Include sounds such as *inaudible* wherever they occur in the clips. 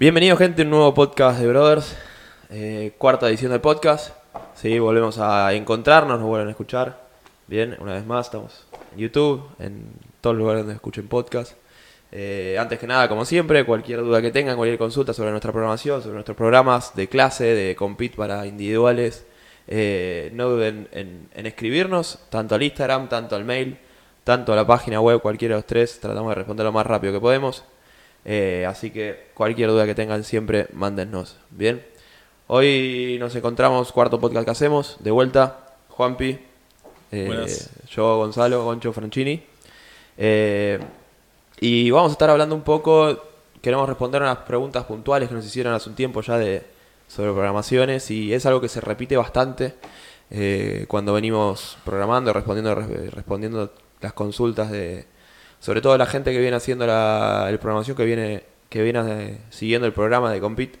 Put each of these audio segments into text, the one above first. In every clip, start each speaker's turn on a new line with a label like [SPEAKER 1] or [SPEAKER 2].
[SPEAKER 1] Bienvenido gente a un nuevo podcast de Brothers, eh, cuarta edición del podcast. Sí, volvemos a encontrarnos, nos vuelven a escuchar. Bien, una vez más estamos en YouTube, en todos los lugares donde escuchen podcast. Eh, antes que nada, como siempre, cualquier duda que tengan, cualquier consulta sobre nuestra programación, sobre nuestros programas de clase, de compete para individuales, eh, no duden en, en escribirnos, tanto al Instagram, tanto al mail, tanto a la página web, cualquiera de los tres, tratamos de responder lo más rápido que podemos. Eh, así que cualquier duda que tengan siempre, mándennos. Bien. Hoy nos encontramos, cuarto podcast que hacemos, de vuelta, Juanpi, eh, yo, Gonzalo, Goncho Franchini. Eh, y vamos a estar hablando un poco, queremos responder unas preguntas puntuales que nos hicieron hace un tiempo ya de, sobre programaciones y es algo que se repite bastante cuando venimos programando, respondiendo, respondiendo las consultas de, sobre todo la gente que viene haciendo la, el programación, que viene, que viene eh, siguiendo el programa de Compete,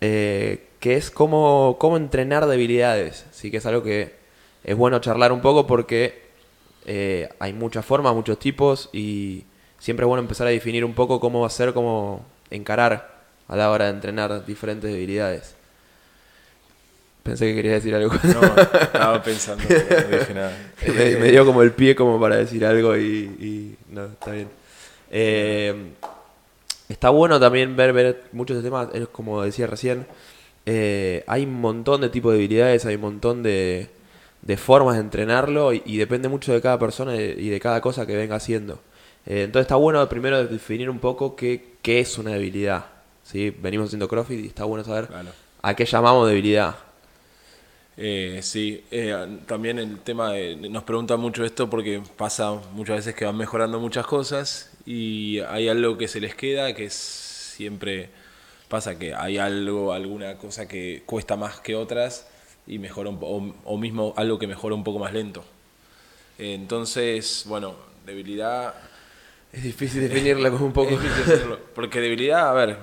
[SPEAKER 1] eh, que es cómo, cómo entrenar debilidades. Sí que es algo que es bueno charlar un poco porque eh, hay muchas formas, muchos tipos y siempre es bueno empezar a definir un poco cómo va a ser, cómo encarar a la hora de entrenar diferentes debilidades. Pensé que quería decir algo.
[SPEAKER 2] No, estaba *laughs* pensando, no dije nada.
[SPEAKER 1] me, me dio como el pie como para decir algo y, y no, está bien. Eh, está bueno también ver, ver muchos de temas, es como decía recién, eh, hay un montón de tipos de debilidades, hay un montón de, de formas de entrenarlo y, y depende mucho de cada persona y de, y de cada cosa que venga haciendo. Eh, entonces está bueno primero definir un poco qué, qué es una debilidad. ¿sí? Venimos haciendo CrossFit y está bueno saber
[SPEAKER 2] Claro.
[SPEAKER 1] a qué llamamos debilidad.
[SPEAKER 2] Eh, sí, eh, también el tema de, nos pregunta mucho esto porque pasa muchas veces que van mejorando muchas cosas y hay algo que se les queda que es siempre pasa que hay algo, alguna cosa que cuesta más que otras y mejora un o, o mismo algo que mejora un poco más lento. Eh, Entonces, bueno, debilidad
[SPEAKER 1] Es difícil definirla como un poco.
[SPEAKER 2] Es difícil decirlo, Porque debilidad, a ver.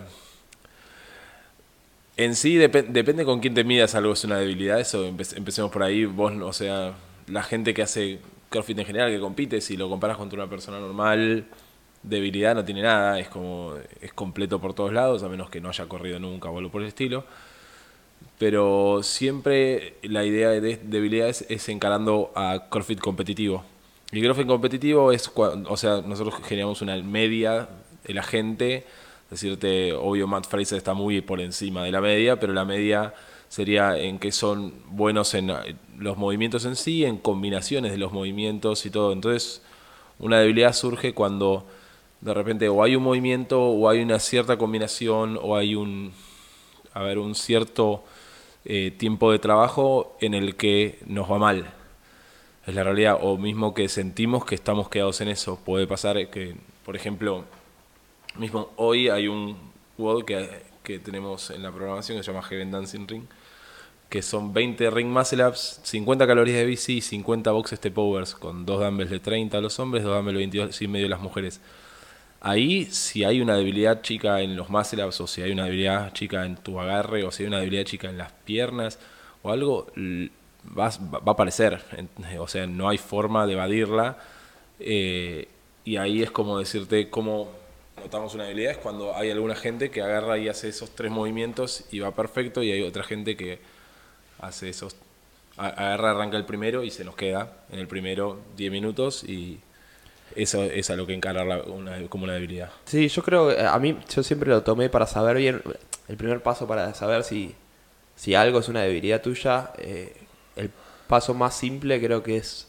[SPEAKER 2] En sí depe- depende con quién te midas algo es una debilidad. Eso empe- empecemos por ahí. Vos, o sea, la gente que hace CrossFit en general, que compite, si lo comparas contra una persona normal, debilidad no tiene nada. Es como, es completo por todos lados, a menos que no haya corrido nunca o algo por el estilo. Pero siempre la idea de debilidad es, encarando a CrossFit competitivo. Y CrossFit competitivo es, o sea, nosotros generamos una media de la gente. Decirte, obvio, Matt Fraser está muy por encima de la media, pero la media sería en que son buenos en eh, los movimientos en sí, en combinaciones de los movimientos y todo. Entonces, una debilidad surge cuando de repente o hay un movimiento o hay una cierta combinación o hay un, a ver, un cierto eh, tiempo de trabajo en el que nos va mal. Es la realidad, o mismo que sentimos que estamos quedados en eso. Puede pasar que, por ejemplo, mismo hoy hay un WOD que, que tenemos en la programación que se llama Heaven Dancing Ring, que son 20 ring muscle ups, 50 calorías de bici y 50 box step overs, con dos dumbbells de 30 a los hombres, dos dumbbells de 22 y medio a las mujeres. Ahí, si hay una debilidad chica en los muscle ups, o si hay una debilidad chica en tu agarre, o si hay una debilidad chica en las piernas, o algo, va, va a aparecer. O sea, no hay forma de evadirla. eh, y ahí es como decirte cómo notamos una debilidad, es cuando hay alguna gente que agarra y hace esos tres movimientos y va perfecto, y hay otra gente que hace esos agarra, arranca el primero y se nos queda en el primero 10 minutos y eso es a lo que encarar la- una- como una debilidad.
[SPEAKER 1] Sí, yo creo, que a mí, yo siempre lo tomé para saber bien, el primer paso para saber si, si algo es una debilidad tuya, eh, el paso más simple creo que es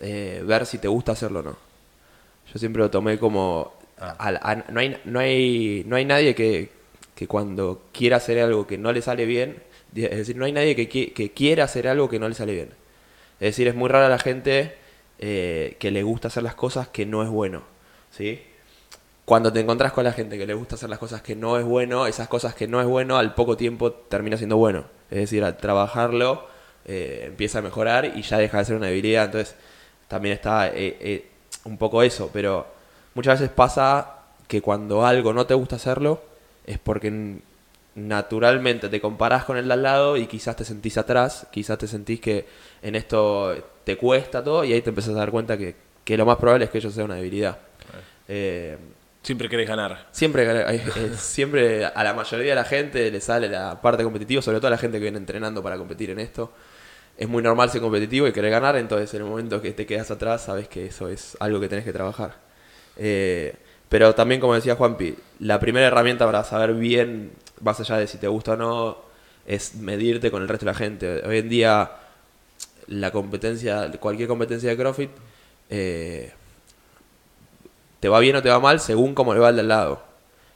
[SPEAKER 1] eh, ver si te gusta hacerlo o no. Yo siempre lo tomé como, al- a- no, hay, no, hay, no hay nadie que, que cuando quiera hacer algo que no le sale bien, es decir, no hay nadie que, que quiera hacer algo que no le sale bien. Es decir, es muy rara la gente eh, que le gusta hacer las cosas que no es bueno. ¿Sí? Cuando te encontrás con la gente que le gusta hacer las cosas que no es bueno, esas cosas que no es bueno, al poco tiempo termina siendo bueno. Es decir, al trabajarlo eh, empieza a mejorar y ya deja de ser una debilidad. Entonces, también está eh, eh, un poco eso. Pero muchas veces pasa que cuando algo no te gusta hacerlo, es porque naturalmente te comparás con el de al lado y quizás te sentís atrás, quizás te sentís que en esto te cuesta todo y ahí te empezás a dar cuenta que, que lo más probable es que ello sea una debilidad. Eh,
[SPEAKER 2] Siempre querés ganar.
[SPEAKER 1] Siempre, eh, *laughs* eh, siempre a la mayoría de la gente le sale la parte competitiva, sobre todo a la gente que viene entrenando para competir en esto. Es muy normal ser competitivo y querer ganar, entonces en el momento que te quedas atrás sabes que eso es algo que tenés que trabajar. Eh, pero también, como decía Juanpi, la primera herramienta para saber bien, más allá de si te gusta o no, es medirte con el resto de la gente. Hoy en día, la competencia, cualquier competencia de CrossFit, eh, te va bien o te va mal según cómo le va al del lado.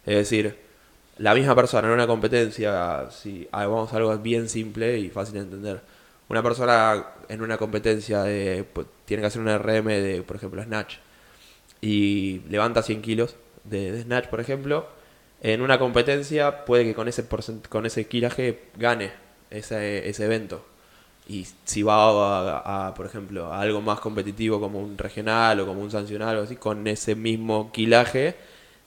[SPEAKER 1] Es decir, la misma persona en una competencia, si vamos a algo bien simple y fácil de entender. Una persona en una competencia de, pues, tiene que hacer un RM de, por ejemplo, Snatch y levanta 100 kilos de, Snatch, por ejemplo, en una competencia puede que con ese, con ese kilaje gane ese, ese evento. Y si va a, por ejemplo, a algo más competitivo como un regional o como un sancional o así, con ese mismo kilaje,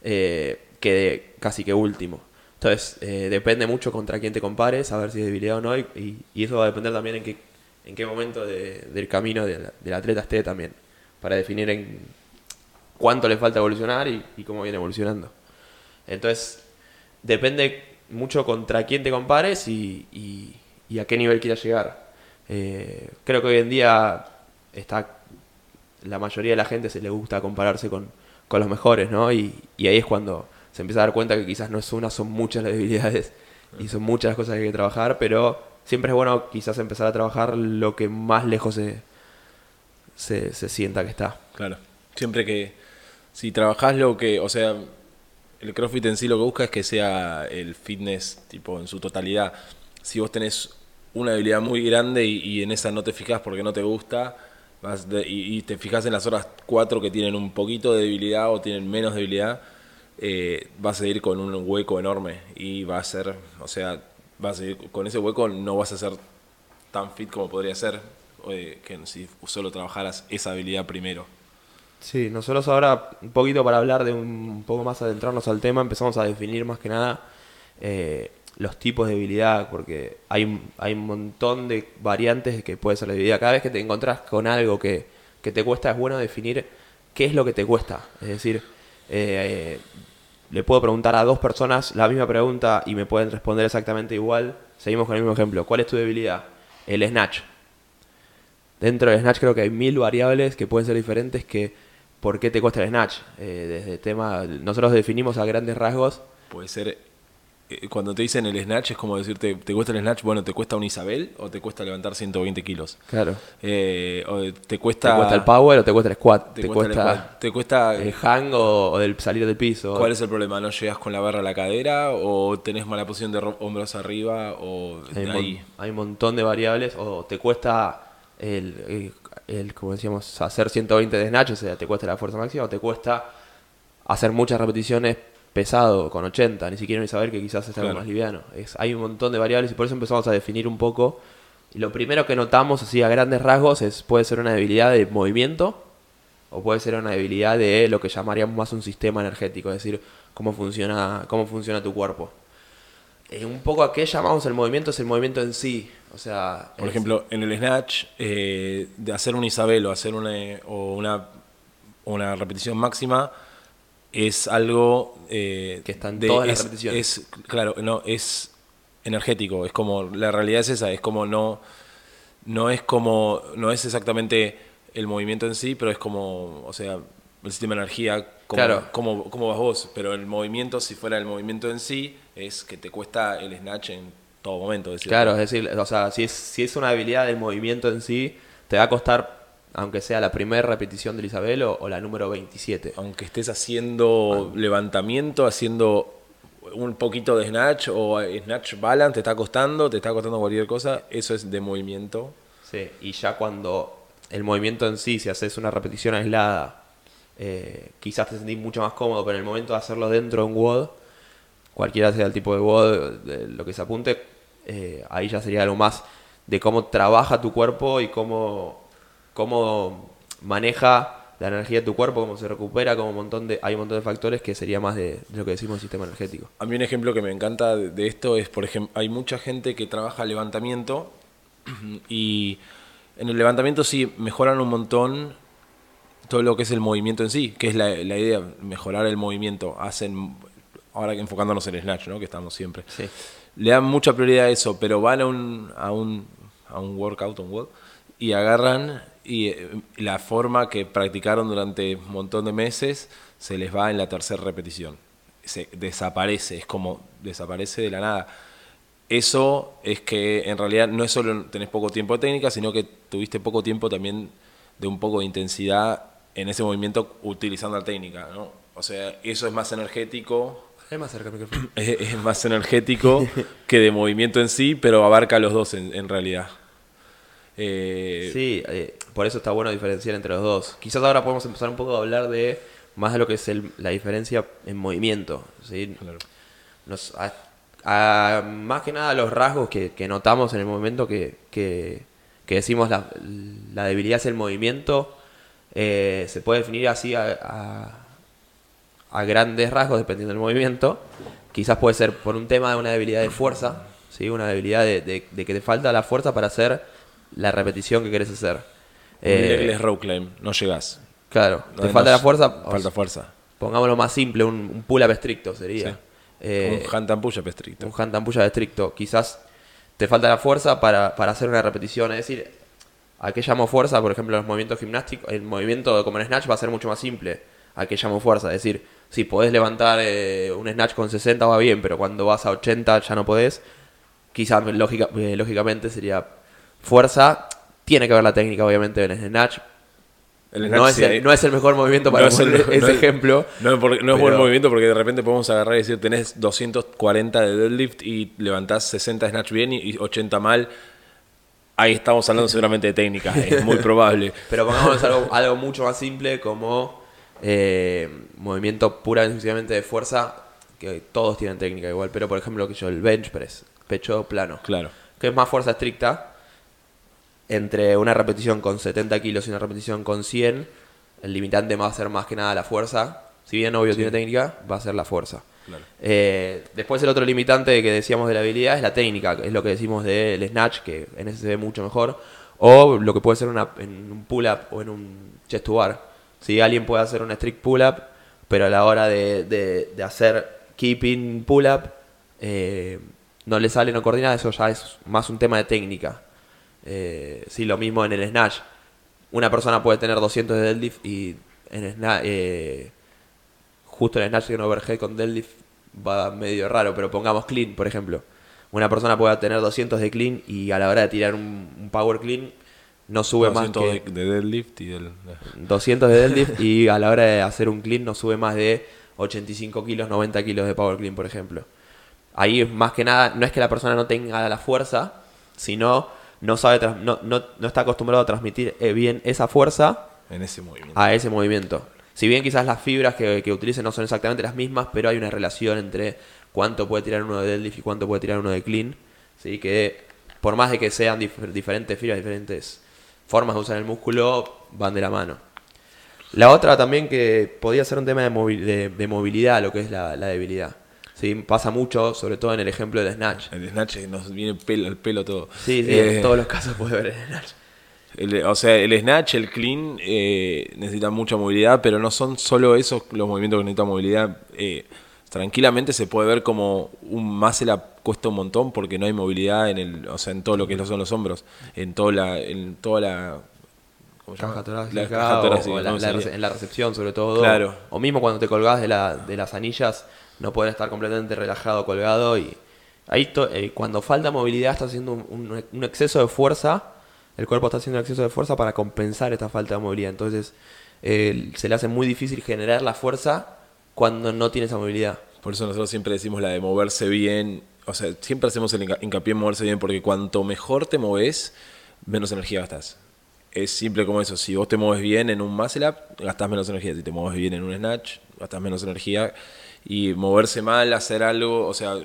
[SPEAKER 1] eh, quede casi que último. Entonces, eh, depende mucho contra quién te compares, a ver si es debilidad o no, y, eso va a depender también en qué, en qué momento del camino del, del atleta esté también, para definir en cuánto le falta evolucionar y, cómo viene evolucionando. Entonces, depende mucho contra quién te compares y, a qué nivel quieras llegar. Eh, creo que hoy en día está la mayoría de la gente se le gusta compararse con, los mejores, ¿no? Y, ahí es cuando se empieza a dar cuenta que quizás no es una, son muchas las debilidades y son muchas las cosas que hay que trabajar, pero siempre es bueno quizás empezar a trabajar lo que más lejos se, se, se sienta que está.
[SPEAKER 2] Claro, siempre que, si trabajás lo que, o sea, el CrossFit en sí lo que busca es que sea el fitness tipo en su totalidad. Si vos tenés una habilidad muy grande y, en esa no te fijas porque no te gusta, vas y, te fijas en las otras cuatro que tienen un poquito de debilidad o tienen menos debilidad, eh, vas a ir con un hueco enorme y va a ser, o sea, vas a ir con ese hueco no vas a ser tan fit como podría ser eh, que si solo trabajaras esa habilidad primero.
[SPEAKER 1] Sí, nosotros ahora, un poquito para hablar de un, poco más adentrarnos al tema, empezamos a definir más que nada eh, los tipos de debilidad, porque hay, hay un montón de variantes que puede ser la debilidad. Cada vez que te encontrás con algo que, te cuesta, es bueno definir qué es lo que te cuesta. Es decir, eh, le puedo preguntar a dos personas la misma pregunta y me pueden responder exactamente igual. Seguimos con el mismo ejemplo. ¿Cuál es tu debilidad? El snatch. Dentro del snatch creo que hay mil variables que pueden ser diferentes que por qué te cuesta el snatch. Eh, desde tema, nosotros definimos a grandes rasgos.
[SPEAKER 2] Puede ser, eh, cuando te dicen el snatch es como decirte, ¿te cuesta el snatch? Bueno, ¿te cuesta un Isabel o te cuesta levantar 120 kilos?
[SPEAKER 1] Claro.
[SPEAKER 2] Eh, o te cuesta...
[SPEAKER 1] ¿Te cuesta el power o te cuesta el squat?
[SPEAKER 2] ¿Te, cuesta, ¿Te cuesta
[SPEAKER 1] el hang o, el salir del piso?
[SPEAKER 2] ¿Cuál es el problema? ¿No llegas con la barra a la cadera o tenés mala posición de hombros arriba o
[SPEAKER 1] hay, ahí? hay un montón de variables o te cuesta el, el, como decíamos, hacer 120 de snatch, o sea, te cuesta la fuerza máxima, o te cuesta hacer muchas repeticiones pesado, con 80, ni siquiera ni saber que quizás es algo más liviano. Es, hay un montón de variables y por eso empezamos a definir un poco. Y lo primero que notamos, así a grandes rasgos, es puede ser una debilidad de movimiento o puede ser una debilidad de lo que llamaríamos más un sistema energético, es decir, cómo funciona, cómo funciona tu cuerpo. Eh, un poco a qué llamamos el movimiento es el movimiento en sí. O sea,
[SPEAKER 2] por ejemplo, en el snatch, eh, de hacer un Isabel o hacer una, o una, una repetición máxima es algo
[SPEAKER 1] eh, que están todas las repeticiones.
[SPEAKER 2] Es, claro, no, es energético. Es como, la realidad es esa, es como no, no es como, no es exactamente el movimiento en sí, pero es como, o sea, el sistema de energía, como, claro. como, como vas vos. Pero el movimiento, si fuera el movimiento en sí, es que te cuesta el snatch en todo momento.
[SPEAKER 1] Decir, claro, es decir, o sea, si es, si es una habilidad del movimiento en sí, te va a costar, aunque sea la primera repetición del Isabel o, la número 27.
[SPEAKER 2] Aunque estés haciendo levantamiento, haciendo un poquito de snatch o snatch balance, te está costando, te está costando cualquier cosa, eso es de movimiento.
[SPEAKER 1] Sí, y ya cuando el movimiento en sí, si haces una repetición aislada, eh, quizás te sentís mucho más cómodo, pero en el momento de hacerlo dentro de un WOD, cualquiera sea el tipo de WOD, de lo que se apunte, eh, ahí ya sería algo más de cómo trabaja tu cuerpo y cómo, cómo maneja la energía de tu cuerpo, cómo se recupera, como un montón de, hay un montón de factores que sería más de, lo que decimos sistema energético.
[SPEAKER 2] A mí un ejemplo que me encanta de, esto es, por ejemplo, hay mucha gente que trabaja levantamiento *clears throat* y en el levantamiento sí mejoran un montón todo lo que es el movimiento en sí, que es la, la idea, mejorar el movimiento. Hacen, ahora que enfocándonos en el Snatch, ¿no? que estamos siempre.
[SPEAKER 1] Sí.
[SPEAKER 2] Le dan mucha prioridad a eso, pero van a un, a un, a un workout, un work, y agarran y eh, la forma que practicaron durante un montón de meses se les va en la tercera repetición. Se desaparece, es como desaparece de la nada. Eso es que en realidad no es solo tenés poco tiempo de técnica, sino que tuviste poco tiempo también de un poco de intensidad en ese movimiento utilizando la técnica, ¿no? O sea, eso es más energético,
[SPEAKER 1] Es más cerca micrófono. *laughs*
[SPEAKER 2] es, es más energético *laughs* que de movimiento en sí, pero abarca los dos en, en realidad. Eh,
[SPEAKER 1] Sí, eh, por eso está bueno diferenciar entre los dos. Quizás ahora podemos empezar un poco a hablar de más de lo que es el- la diferencia en movimiento. ¿sí?
[SPEAKER 2] claro.
[SPEAKER 1] Nos- a- a- más que nada los rasgos que, que notamos en el momento que, que- que decimos la, la debilidad es el movimiento, eh, se puede definir así a, a- a grandes rasgos dependiendo del movimiento. Quizás puede ser por un tema de una debilidad de fuerza, ¿sí? una debilidad de, de- de que te falta la fuerza para hacer la repetición que quieres hacer.
[SPEAKER 2] Un
[SPEAKER 1] Eh,
[SPEAKER 2] row climb, no llegás.
[SPEAKER 1] claro,
[SPEAKER 2] No,
[SPEAKER 1] te
[SPEAKER 2] no
[SPEAKER 1] falta la
[SPEAKER 2] es-
[SPEAKER 1] fuerza.
[SPEAKER 2] Falta fuerza.
[SPEAKER 1] Pongámoslo más simple, un, un pull-up estricto sería.
[SPEAKER 2] Sí.
[SPEAKER 1] Eh,
[SPEAKER 2] un hand and push-up estricto.
[SPEAKER 1] un hand and push-up estricto. Quizás te falta la fuerza para, para hacer una repetición. Es decir, ¿a qué llamo fuerza? Por ejemplo, los movimientos gimnásticos, el movimiento como en Snatch va a ser mucho más simple. ¿A qué llamo fuerza? Es decir, si podés levantar eh, un Snatch con 60 va bien, pero cuando vas a 80 ya no podés. Quizás lógica, eh, lógicamente sería fuerza. Tiene que ver la técnica, obviamente, en el Snatch.
[SPEAKER 2] El
[SPEAKER 1] no, es el, no es el mejor movimiento para
[SPEAKER 2] no es el-
[SPEAKER 1] ese
[SPEAKER 2] no
[SPEAKER 1] ejemplo.
[SPEAKER 2] No, es porque- no es
[SPEAKER 1] pero-
[SPEAKER 2] buen movimiento porque de repente podemos agarrar y decir tenés 240 de deadlift y levantás 60 snatch bien y y 80 mal. Ahí estamos hablando seguramente de técnica, es muy probable. *laughs*
[SPEAKER 1] Pero pongamos algo, algo mucho más simple como eh, movimiento pura y exclusivamente de fuerza, que todos tienen técnica igual, pero por ejemplo que yo el bench press, pecho plano,
[SPEAKER 2] Claro.
[SPEAKER 1] que es más fuerza estricta, entre una repetición con 70 kilos y una repetición con 100, el limitante va a ser más que nada la fuerza, si bien obvio tiene técnica, va a ser la fuerza. Eh, después el otro limitante que decíamos de la habilidad es la técnica, es lo que decimos del snatch, que en ese se ve mucho mejor, o lo que puede ser en un pull-up o en un chest bar. Si alguien puede hacer un strict pull-up, pero a la hora de, de- de hacer keeping pull-up eh, no le sale, no coordina, eso ya es más un tema de técnica. Eh, sí, lo mismo en el snatch. Una persona puede tener 200 de deadlift y en snatch, eh, justo en snatch y en overhead con deadlift va medio raro, pero pongamos clean, por ejemplo. Una persona puede tener 200 de clean y a la hora de tirar un, un power clean no sube más
[SPEAKER 2] 200
[SPEAKER 1] que
[SPEAKER 2] de, de deadlift y del...
[SPEAKER 1] 200 de deadlift *laughs* y a la hora de hacer un clean no sube más de 85 kilos, 90 kilos de power clean, por ejemplo. Ahí más que nada, no es que la persona no tenga la fuerza, sino no sabe no, no, no está acostumbrado a transmitir eh, bien esa fuerza
[SPEAKER 2] En ese movimiento.
[SPEAKER 1] a ese movimiento. Si bien quizás las fibras que, que utilicen no son exactamente las mismas, pero hay una relación entre cuánto puede tirar uno de deadlift y cuánto puede tirar uno de clean. ¿sí? Que por más de que sean dif- diferentes fibras, diferentes formas de usar el músculo, van de la mano. La otra también que podía ser un tema de, movi- de- de movilidad, lo que es la, la debilidad. ¿sí? Pasa mucho, sobre todo en el ejemplo del snatch.
[SPEAKER 2] El snatch nos viene pelo, el pelo todo.
[SPEAKER 1] Sí, sí,
[SPEAKER 2] Eh,
[SPEAKER 1] en todos los casos puede ver el snatch.
[SPEAKER 2] El- o sea, el snatch, el clean, eh, necesitan mucha movilidad, pero no son solo esos los movimientos que necesitan movilidad. Eh, tranquilamente se puede ver como un muscle up cuesta un montón porque no hay movilidad en el, o sea, en todo lo que son los hombros, en toda la, en toda la.
[SPEAKER 1] Caja torácica,
[SPEAKER 2] La caja
[SPEAKER 1] o-
[SPEAKER 2] torácica,
[SPEAKER 1] o la-
[SPEAKER 2] ¿no?
[SPEAKER 1] la
[SPEAKER 2] Sería.
[SPEAKER 1] rece- en la recepción sobre todo.
[SPEAKER 2] Claro.
[SPEAKER 1] O mismo cuando te colgás de, la, de las anillas, no poder estar completamente relajado, colgado. Y ahí to- eh, cuando falta movilidad estás haciendo un, un- un exceso de fuerza. El cuerpo está haciendo un exceso de fuerza para compensar esta falta de movilidad. Entonces se le hace muy difícil generar la fuerza cuando no tiene esa movilidad.
[SPEAKER 2] Por eso nosotros siempre decimos la de moverse bien. O sea, siempre hacemos el hinca- hincapié en moverse bien porque cuanto mejor te moves, menos energía gastas. Es simple como eso. Si vos te mueves bien en un muscle up, gastás menos energía. Si te mueves bien en un snatch, gastás menos energía. Y moverse mal, hacer algo, o sea,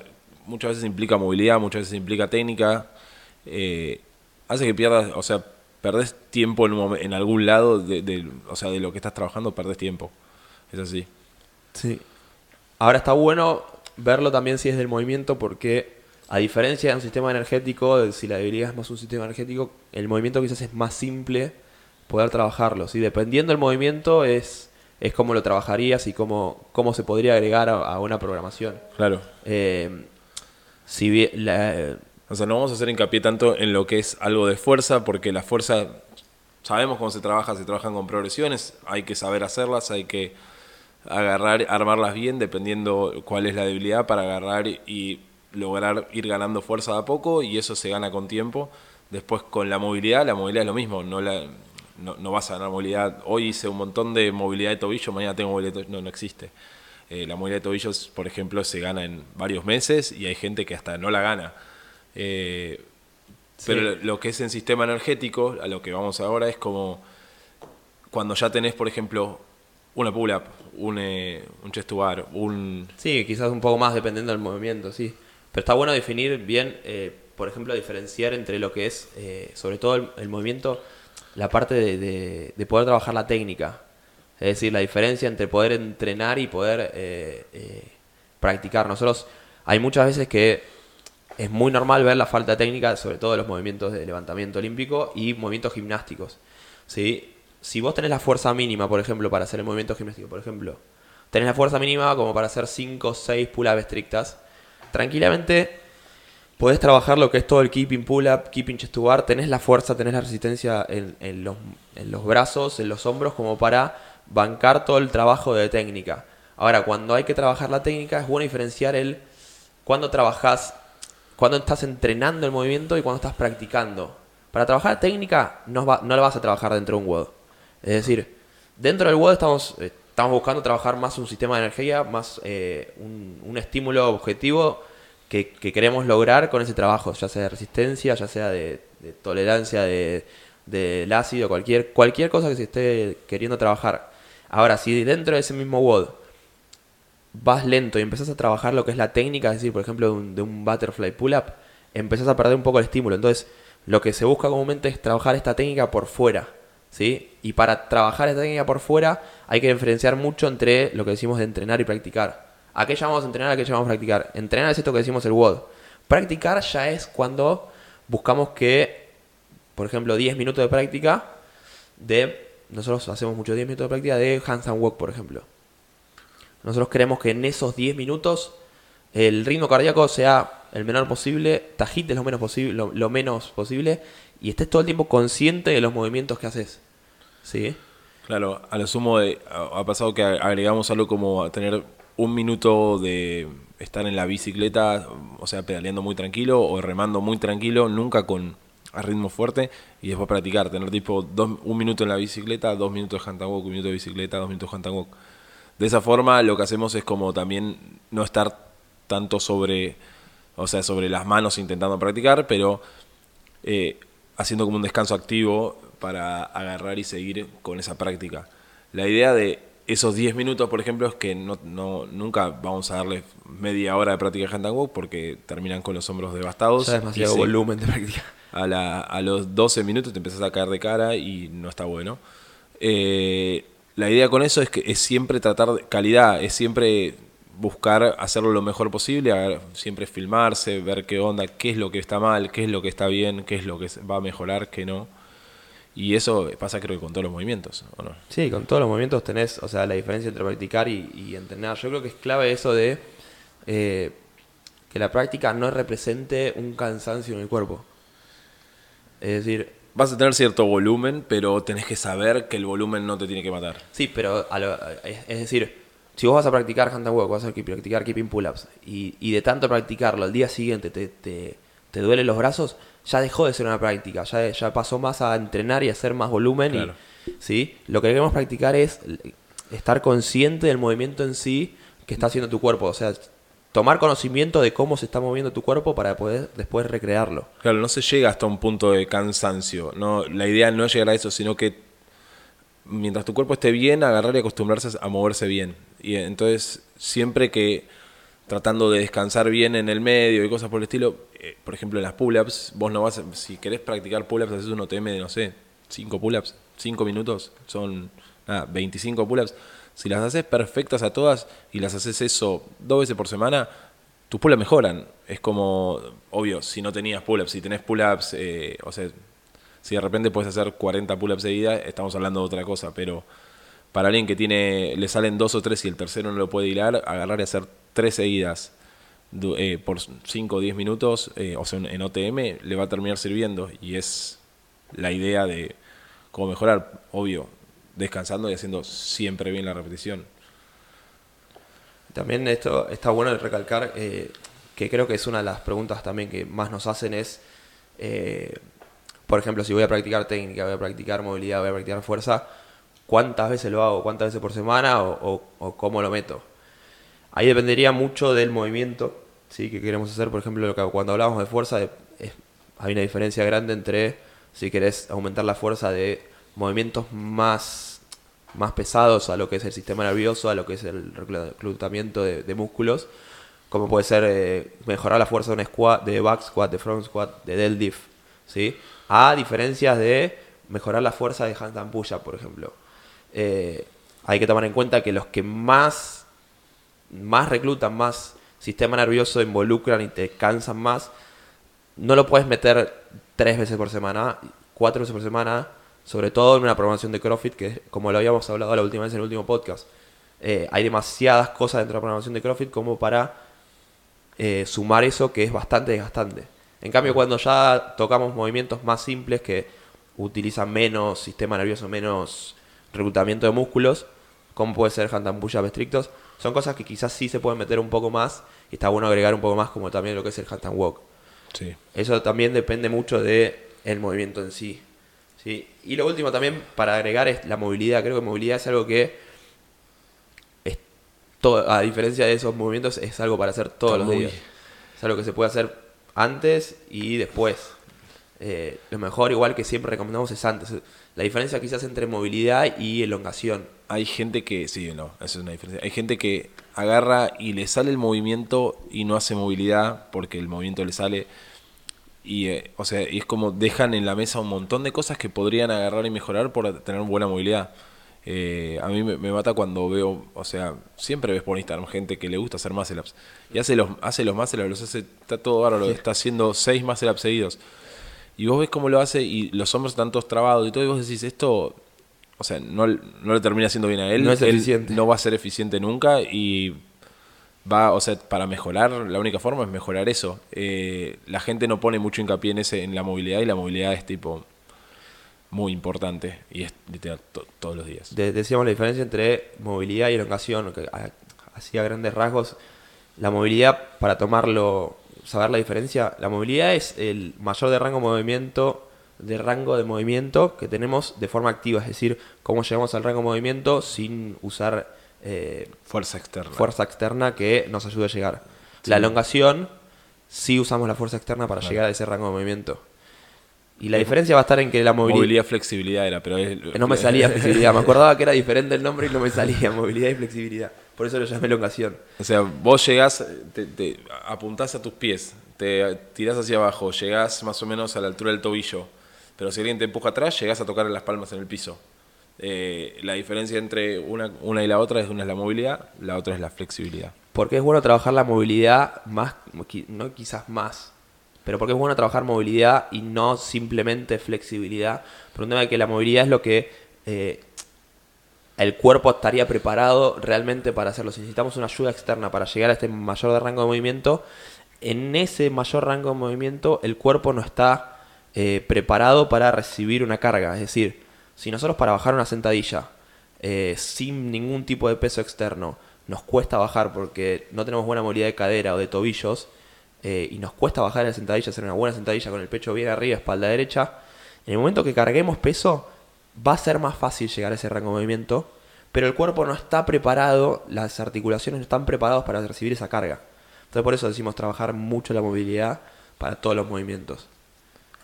[SPEAKER 2] muchas veces implica movilidad, muchas veces implica técnica. eh, hace que pierdas, o sea, perdés tiempo en, un en algún lado, de, de- o sea, de lo que estás trabajando, perdés tiempo. Es así.
[SPEAKER 1] Sí. Ahora está bueno verlo también si es del movimiento porque a diferencia de un sistema energético, si la debilidad es más un sistema energético, el movimiento quizás es más simple poder trabajarlo. ¿sí? Dependiendo del movimiento es, es cómo lo trabajarías y cómo, cómo se podría agregar a, una programación.
[SPEAKER 2] Claro.
[SPEAKER 1] Eh, si bien
[SPEAKER 2] o sea, no vamos a hacer hincapié tanto en lo que es algo de fuerza, porque la fuerza, sabemos cómo se trabaja, se trabajan con progresiones, hay que saber hacerlas, hay que agarrar, armarlas bien, dependiendo cuál es la debilidad para agarrar y lograr ir ganando fuerza de a poco, y eso se gana con tiempo. Después con la movilidad, la movilidad es lo mismo, no, la, no, vas a ganar movilidad. Hoy hice un montón de movilidad de tobillo, mañana tengo movilidad de tobillo, no, no existe. Eh, la movilidad de tobillos, por ejemplo, se gana en varios meses y hay gente que hasta no la gana. Eh, pero lo que es en sistema energético, a lo que vamos ahora, es como cuando ya tenés, por ejemplo, una pull-up, un, eh, un chest to bar, un...
[SPEAKER 1] Sí, quizás un poco más dependiendo del movimiento, sí. Pero está bueno definir bien, eh, por ejemplo, diferenciar entre lo que es, sobre todo el, movimiento, la parte de, de, poder trabajar la técnica. Es decir, la diferencia entre poder entrenar y poder practicar. Nosotros, hay muchas veces que es muy normal ver la falta técnica, sobre todo en los movimientos de levantamiento olímpico y movimientos gimnásticos. ¿sí? Si vos tenés la fuerza mínima, por ejemplo, para hacer el movimiento gimnástico, por ejemplo, tenés la fuerza mínima como para hacer 5 o 6 pull-ups estrictas, tranquilamente podés trabajar lo que es todo el keeping pull-up, keeping chest to bar, tenés la fuerza, tenés la resistencia en, en, los, en los brazos, en los hombros, como para bancar todo el trabajo de técnica. Ahora, cuando hay que trabajar la técnica, es bueno diferenciar el cuando trabajás cuando estás entrenando el movimiento y cuando estás practicando. Para trabajar técnica no, la vas a trabajar dentro de un WOD. Es decir, dentro del WOD estamos, eh, buscando trabajar más un sistema de energía, más eh, un, estímulo objetivo que, queremos lograr con ese trabajo, ya sea de resistencia, ya sea de, tolerancia del ácido, cualquier, cualquier cosa que se esté queriendo trabajar. Ahora, si dentro de ese mismo WOD vas lento y empezás a trabajar lo que es la técnica, es decir, por ejemplo, de un, butterfly pull-up, empezás a perder un poco el estímulo. Entonces, lo que se busca comúnmente es trabajar esta técnica por fuera. ¿sí? Y para trabajar esta técnica por fuera hay que diferenciar mucho entre lo que decimos de entrenar y practicar. ¿A qué llamamos entrenar? ¿A qué llamamos practicar? Entrenar es esto que decimos el WOD. Practicar ya es cuando buscamos que, por ejemplo, 10 minutos de práctica de... Nosotros hacemos muchos 10 minutos de práctica de hands and walk, por ejemplo. Nosotros queremos que en esos 10 minutos el ritmo cardíaco sea el menor posible, tajites lo menos posible, lo, menos posible y estés todo el tiempo consciente de los movimientos que haces. ¿Sí?
[SPEAKER 2] Claro, a lo sumo de, ha pasado que agregamos algo como tener un minuto de estar en la bicicleta, o sea, pedaleando muy tranquilo o remando muy tranquilo, nunca con a ritmo fuerte y después practicar, tener tipo dos, un minuto en la bicicleta, dos minutos de hand un minuto de bicicleta, dos minutos de hand de esa forma lo que hacemos es como también no estar tanto sobre, o sea, sobre las manos intentando practicar, pero eh, haciendo como un descanso activo para agarrar y seguir con esa práctica. La idea de esos 10 minutos, por ejemplo, es que no, no, nunca vamos a darle media hora de práctica de hand and walk porque terminan con los hombros devastados.
[SPEAKER 1] Ya demasiado volumen de práctica.
[SPEAKER 2] A, la, a los 12 minutos te empiezas a caer de cara y no está bueno. Eh, la idea con eso es que es siempre tratar de calidad, es siempre buscar hacerlo lo mejor posible, siempre filmarse, ver qué onda, qué es lo que está mal, qué es lo que está bien, qué es lo que va a mejorar, qué no. Y eso pasa creo que con todos los movimientos, ¿o no?
[SPEAKER 1] Sí, con todos los movimientos tenés, o sea, la diferencia entre practicar y, entrenar. Yo creo que es clave eso de eh, que la práctica no represente un cansancio en el cuerpo. Es decir,
[SPEAKER 2] vas a tener cierto volumen, pero tenés que saber que el volumen no te tiene que matar.
[SPEAKER 1] Sí, pero es decir, si vos vas a practicar hand and walk, vas a practicar keeping pull-ups, y, de tanto practicarlo al día siguiente te, te, duelen los brazos, ya dejó de ser una práctica, ya, ya pasó más a entrenar y hacer más volumen. Y, ¿sí? Lo que queremos practicar es estar consciente del movimiento en sí que está haciendo tu cuerpo. O sea, tomar conocimiento de cómo se está moviendo tu cuerpo para poder después recrearlo.
[SPEAKER 2] Claro, no se llega hasta un punto de cansancio. No, la idea no es llegar a eso, sino que mientras tu cuerpo esté bien, agarrar y acostumbrarse a moverse bien. Y entonces, siempre que tratando de descansar bien en el medio y cosas por el estilo, eh, por ejemplo en las pull-ups, vos no vas, si querés practicar pull-ups, haces un OTM de, no sé, 5 pull-ups, 5 minutos, son nada, 25 pull-ups si las haces perfectas a todas y las haces eso dos veces por semana, tus pull-ups mejoran. Es como, obvio, si no tenías pull-ups, si tenés pull-ups, eh, o sea, Si de repente puedes hacer 40 pull-ups seguidas, estamos hablando de otra cosa, pero para alguien que tiene le salen dos o tres y el tercero no lo puede hilar, agarrar y hacer tres seguidas eh, por 5 o 10 minutos, eh, o sea, en OTM, le va a terminar sirviendo y es la idea de cómo mejorar, obvio, descansando y haciendo siempre bien la repetición.
[SPEAKER 1] También esto está bueno de recalcar eh, que creo que es una de las preguntas también que más nos hacen es, eh, por ejemplo, si voy a practicar técnica, voy a practicar movilidad, voy a practicar fuerza, ¿cuántas veces lo hago? ¿Cuántas veces por semana? ¿O, cómo lo meto? Ahí dependería mucho del movimiento ¿sí? que queremos hacer. Por ejemplo, cuando hablamos de fuerza, hay una diferencia grande entre si querés aumentar la fuerza de movimientos más más pesados a lo que es el sistema nervioso, a lo que es el reclutamiento de, músculos, como puede ser eh, mejorar la fuerza de un squat, de back squat, de front squat, de deadlift, ¿sí? A diferencias de mejorar la fuerza de handstand push-up, por ejemplo. Eh, hay que tomar en cuenta que los que más, más reclutan, más sistema nervioso involucran y te cansan más, no lo puedes meter tres veces por semana, cuatro veces por semana, sobre todo en una programación de CrossFit, que como lo habíamos hablado la última vez en el último podcast, eh, hay demasiadas cosas dentro de la programación de CrossFit como para eh, sumar eso que es bastante desgastante. En cambio, cuando ya tocamos movimientos más simples que utilizan menos sistema nervioso, menos reclutamiento de músculos, como puede ser handstand push-up estrictos, son cosas que quizás sí se pueden meter un poco más y está bueno agregar un poco más como también lo que es el handstand walk.
[SPEAKER 2] Sí.
[SPEAKER 1] Eso también depende mucho del el movimiento en sí. ¿Sí? Y lo último también para agregar es la movilidad. Creo que movilidad es algo que, es todo, a diferencia de esos movimientos, es algo para hacer todos los días. Es algo que se puede hacer antes y después. Eh, lo mejor, igual que siempre recomendamos, es antes. La diferencia quizás entre movilidad y elongación.
[SPEAKER 2] Hay gente que, sí, no, eso es una diferencia. Hay gente que agarra y le sale el movimiento y no hace movilidad porque el movimiento le sale y, eh, o sea, y es como dejan en la mesa un montón de cosas que podrían agarrar y mejorar por tener buena movilidad. Eh, a mí me, mata cuando veo, o sea, siempre ves por Instagram gente que le gusta hacer muscle ups y hace los, hace los muscle ups, los hace, está todo bárbaro, está haciendo seis muscle ups seguidos. Y vos ves cómo lo hace y los hombros están todos trabados y todo, y vos decís, esto, o sea, no, no le termina haciendo bien a él,
[SPEAKER 1] no es eficiente.
[SPEAKER 2] no va a ser eficiente nunca y va, o sea, para mejorar, la única forma es mejorar eso. Eh, la gente no pone mucho hincapié en, ese, en la movilidad y la movilidad es tipo muy importante y es literal todos los días.
[SPEAKER 1] decíamos la diferencia entre movilidad y elongación, que hacía grandes rasgos. La movilidad, para tomarlo, saber la diferencia, la movilidad es el mayor de rango de movimiento de rango de movimiento que tenemos de forma activa, es decir, cómo llegamos al rango de movimiento sin usar
[SPEAKER 2] eh, fuerza externa.
[SPEAKER 1] Fuerza externa que nos ayude a llegar. La elongación, sí usamos la fuerza externa para llegar a ese rango de movimiento. Y la diferencia va a estar en que la movilidad.
[SPEAKER 2] Movilidad, flexibilidad era, pero.
[SPEAKER 1] No me salía *laughs* flexibilidad. Me acordaba que era diferente el nombre y no me salía. *laughs* Movilidad y flexibilidad. Por eso lo llamé elongación.
[SPEAKER 2] O sea, vos llegás, te, apuntás a tus pies, te tirás hacia abajo, llegás más o menos a la altura del tobillo. Pero si alguien te empuja atrás, llegás a tocar las palmas en el piso. Eh, la diferencia entre una, una y la otra es una es la movilidad, la otra es la flexibilidad.
[SPEAKER 1] Porque es bueno trabajar la movilidad más, no quizás más, pero porque es bueno trabajar movilidad y no simplemente flexibilidad. Por un tema de que la movilidad es lo que eh, el cuerpo estaría preparado realmente para hacerlo. Si necesitamos una ayuda externa para llegar a este mayor rango de movimiento, en ese mayor rango de movimiento el cuerpo no está eh, preparado para recibir una carga. Es decir, si nosotros para bajar una sentadilla eh, sin ningún tipo de peso externo nos cuesta bajar porque no tenemos buena movilidad de cadera o de tobillos eh, y nos cuesta bajar la sentadilla, hacer una buena sentadilla con el pecho bien arriba, espalda derecha, en el momento que carguemos peso va a ser más fácil llegar a ese rango de movimiento, pero el cuerpo no está preparado, las articulaciones no están preparadas para recibir esa carga. Entonces por eso decimos trabajar mucho la movilidad para todos los movimientos.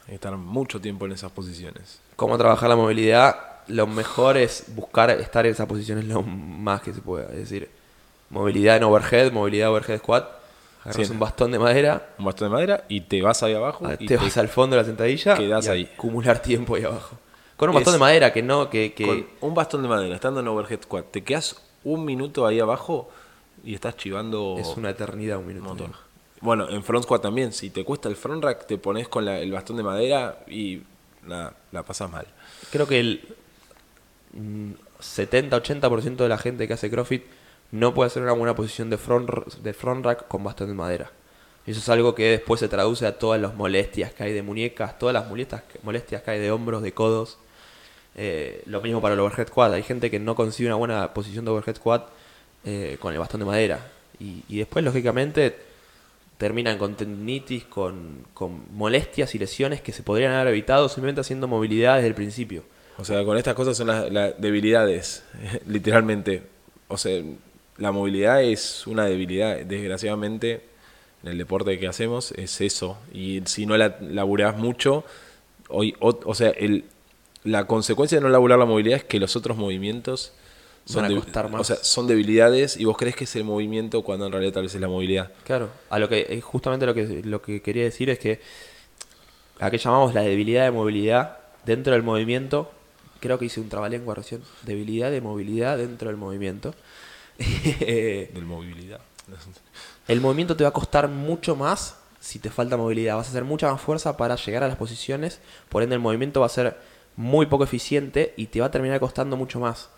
[SPEAKER 2] Hay que estar mucho tiempo en esas posiciones
[SPEAKER 1] cómo trabajar la movilidad, lo mejor es buscar estar en esas posiciones lo más que se pueda. Es decir, movilidad en overhead, movilidad overhead squat. Agarras un bastón de madera.
[SPEAKER 2] Un bastón de madera y te vas ahí abajo.
[SPEAKER 1] Ah, y te, vas al fondo de la sentadilla.
[SPEAKER 2] Quedas ahí.
[SPEAKER 1] Acumular tiempo ahí abajo. Con un bastón de madera que no. Que, Con
[SPEAKER 2] un bastón de madera, estando en overhead squat, te quedas un minuto ahí abajo y estás chivando.
[SPEAKER 1] Es una eternidad un minuto.
[SPEAKER 2] Bueno, en front squat también. Si te cuesta el front rack, te pones con el bastón de madera y nada, la pasas mal.
[SPEAKER 1] Creo que el mm, 70-80% de la gente que hace CrossFit no puede hacer una buena posición de front, de front rack con bastón de madera. Eso es algo que después se traduce a todas las molestias que hay de muñecas, todas las molestias, que hay de hombros, de codos. Eh, lo mismo para el overhead squat. Hay gente que no consigue una buena posición de overhead squat eh, con el bastón de madera. Y después, lógicamente, terminan con tendinitis, con, con molestias y lesiones que se podrían haber evitado simplemente haciendo movilidad desde el principio.
[SPEAKER 2] O sea, con estas cosas son las, debilidades, *laughs* literalmente. O sea, la movilidad es una debilidad. Desgraciadamente, en el deporte que hacemos es eso. Y si no la laburás mucho, hoy, o, o sea, el, la consecuencia de no laburar la movilidad es que los otros movimientos son,
[SPEAKER 1] Van a
[SPEAKER 2] debi-
[SPEAKER 1] costar más.
[SPEAKER 2] o sea, son debilidades y vos crees que es el movimiento cuando en realidad tal vez es la movilidad.
[SPEAKER 1] Claro, a lo que eh, justamente lo que lo que quería decir es que a qué llamamos la debilidad de movilidad dentro del movimiento. Creo que hice un trabalengua recién. Debilidad de movilidad dentro del movimiento. *laughs* Eh,
[SPEAKER 2] Del movilidad.
[SPEAKER 1] el movimiento te va a costar mucho más si te falta movilidad. Vas a hacer mucha más fuerza para llegar a las posiciones. Por ende, el movimiento va a ser muy poco eficiente y te va a terminar costando mucho más.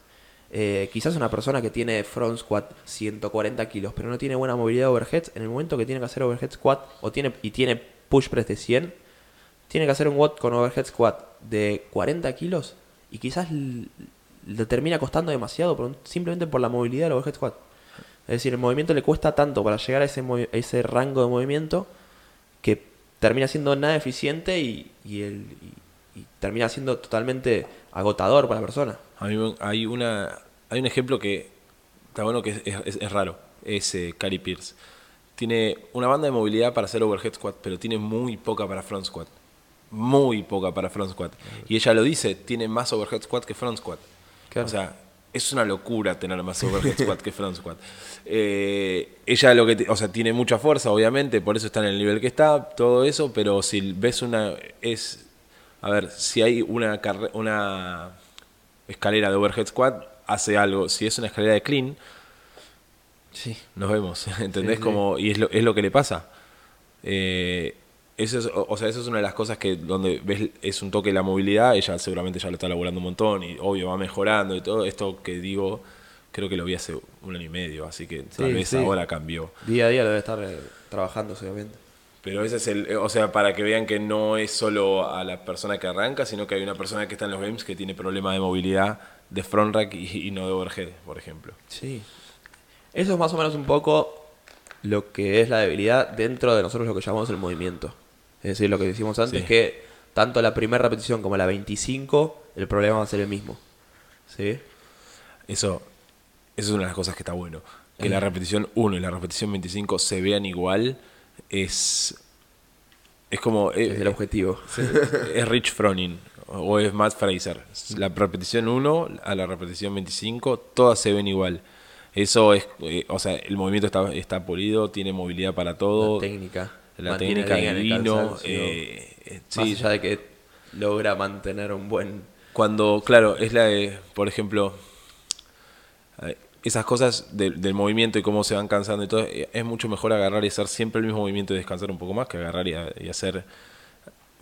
[SPEAKER 1] Eh, quizás una persona que tiene front squat 140 kilos, pero no tiene buena movilidad de overheads, en el momento que tiene que hacer overhead squat o tiene, y tiene push press de 100, tiene que hacer un watt con overhead squat de 40 kilos y quizás le termina costando demasiado simplemente por la movilidad del overhead squat. Es decir, el movimiento le cuesta tanto para llegar a ese, rango de movimiento que termina siendo nada eficiente y, el, y termina siendo totalmente agotador para la persona.
[SPEAKER 2] A mí me- hay, una, hay un ejemplo que está bueno que es, es- es raro. Es eh, Cary Pierce. Tiene una banda de movilidad para hacer overhead squat, pero tiene muy poca para front squat. Muy poca para front squat. Y ella lo dice, tiene más overhead squat que front squat.
[SPEAKER 1] Claro.
[SPEAKER 2] O sea, es una locura tener más overhead squat que front squat. *laughs* Eh, ella lo que, o sea, tiene mucha fuerza, obviamente, por eso está en el nivel que está, todo eso, pero si ves una, es, a ver, si hay una, una escalera de overhead squat, hace algo. Si es una escalera de clean,
[SPEAKER 1] Sí.
[SPEAKER 2] nos vemos, *laughs* ¿entendés?
[SPEAKER 1] sí.
[SPEAKER 2] Como, y es lo, es lo que le pasa. Eh, eso es, o, o sea, eso es una de las cosas que donde ves es un toque de la movilidad, ella seguramente ya lo está laburando un montón y obvio va mejorando y todo. Esto que digo, creo que lo vi hace un año y medio, así que tal vez ahora cambió.
[SPEAKER 1] Día a día lo debe estar eh, trabajando, seguramente.
[SPEAKER 2] Pero ese es el, eh, o sea, para que vean que no es solo a la persona que arranca, sino que hay una persona que está en los games que tiene problemas de movilidad de front rack y, y no de overhead, por ejemplo.
[SPEAKER 1] Sí. Eso es más o menos un poco lo que es la debilidad dentro de nosotros lo que llamamos el movimiento. Es decir, lo que decimos antes,
[SPEAKER 2] Sí.
[SPEAKER 1] que tanto la primera repetición como la 25, el problema va a ser el mismo. ¿Sí?
[SPEAKER 2] Eso, eso es una de las cosas que está bueno. Que la repetición 1 y la repetición 25 se vean igual es. Es como. eh,
[SPEAKER 1] Es el objetivo.
[SPEAKER 2] es Rich Froning o es Matt Fraser. La repetición 1 a la repetición 25, todas se ven igual. Eso es. eh, o sea, el movimiento está, está pulido, tiene movilidad para todo.
[SPEAKER 1] La técnica.
[SPEAKER 2] La
[SPEAKER 1] mantiene
[SPEAKER 2] técnica divino. eh, eh,
[SPEAKER 1] Más
[SPEAKER 2] sí,
[SPEAKER 1] allá de que logra mantener un buen...
[SPEAKER 2] Cuando, claro, es la de, por ejemplo, eh, esas cosas del- del movimiento y cómo se van cansando y todo, eh, es mucho mejor agarrar y hacer siempre el mismo movimiento y descansar un poco más que agarrar y, a- y hacer,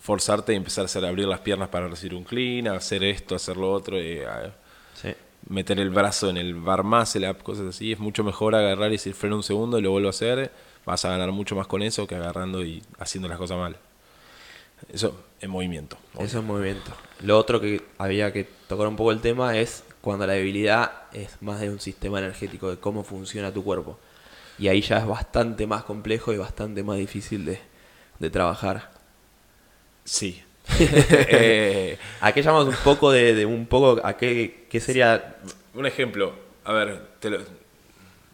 [SPEAKER 2] forzarte y empezar a hacer, abrir las piernas para recibir un clean, hacer esto, hacer lo otro, y, a-
[SPEAKER 1] Sí.
[SPEAKER 2] meter el brazo en el bar up, cosas así. Es mucho mejor agarrar y decir freno un segundo y lo vuelvo a hacer. Vas a ganar mucho más con eso que agarrando y haciendo las cosas mal. Eso en movimiento.
[SPEAKER 1] Eso es movimiento. Lo otro que había que tocar un poco el tema es cuando la debilidad es más de un sistema energético, de cómo funciona tu cuerpo. Y ahí ya es bastante más complejo y bastante más difícil de, de trabajar.
[SPEAKER 2] Sí. *laughs* Eh,
[SPEAKER 1] ¿A qué llamamos un poco de, de un poco, a qué, qué sería...
[SPEAKER 2] un ejemplo. A ver, te lo,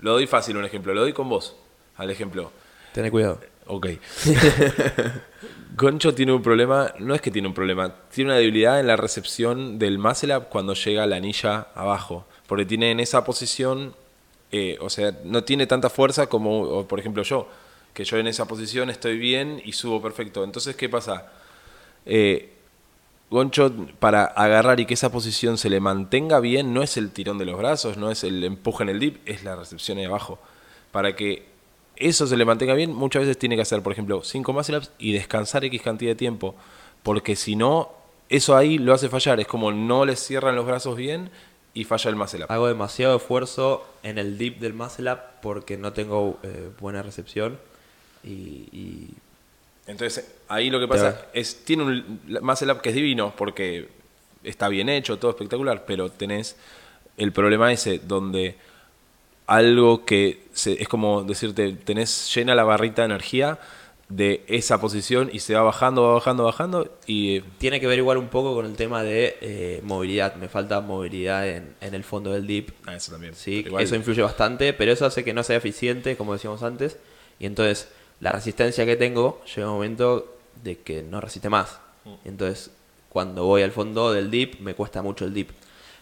[SPEAKER 2] lo doy fácil un ejemplo. Lo doy con vos. Al ejemplo.
[SPEAKER 1] Tener cuidado.
[SPEAKER 2] Ok. *laughs* Goncho tiene un problema, no es que tiene un problema, tiene una debilidad en la recepción del muscle up cuando llega la anilla abajo. Porque tiene en esa posición, eh, o sea, no tiene tanta fuerza como, por ejemplo, yo. Que yo en esa posición estoy bien y subo perfecto. Entonces, ¿qué pasa? Eh, Goncho, para agarrar y que esa posición se le mantenga bien, no es el tirón de los brazos, no es el empuje en el dip, es la recepción ahí abajo. Para que eso se le mantenga bien, muchas veces tiene que hacer, por ejemplo, 5 muscle ups y descansar X cantidad de tiempo. Porque si no, eso ahí lo hace fallar. Es como no le cierran los brazos bien y falla el muscle up.
[SPEAKER 1] Hago demasiado esfuerzo en el dip del muscle up porque no tengo eh, buena recepción y, y
[SPEAKER 2] Entonces, ahí lo que pasa es, tiene un muscle up que es divino porque está bien hecho, todo espectacular, pero tenés el problema ese donde algo que se- es como decirte, tenés llena la barrita de energía de esa posición y se va bajando, va bajando, bajando y eh,
[SPEAKER 1] tiene que ver igual un poco con el tema de eh, movilidad. Me falta movilidad en, en el fondo del dip.
[SPEAKER 2] ah, eso también.
[SPEAKER 1] Sí,
[SPEAKER 2] igual-
[SPEAKER 1] eso influye bastante, pero eso hace que no sea eficiente, como decíamos antes. Y entonces, la resistencia que tengo llega un momento de que no resiste más.
[SPEAKER 2] Mm.
[SPEAKER 1] Entonces, cuando voy al fondo del dip, me cuesta mucho el dip.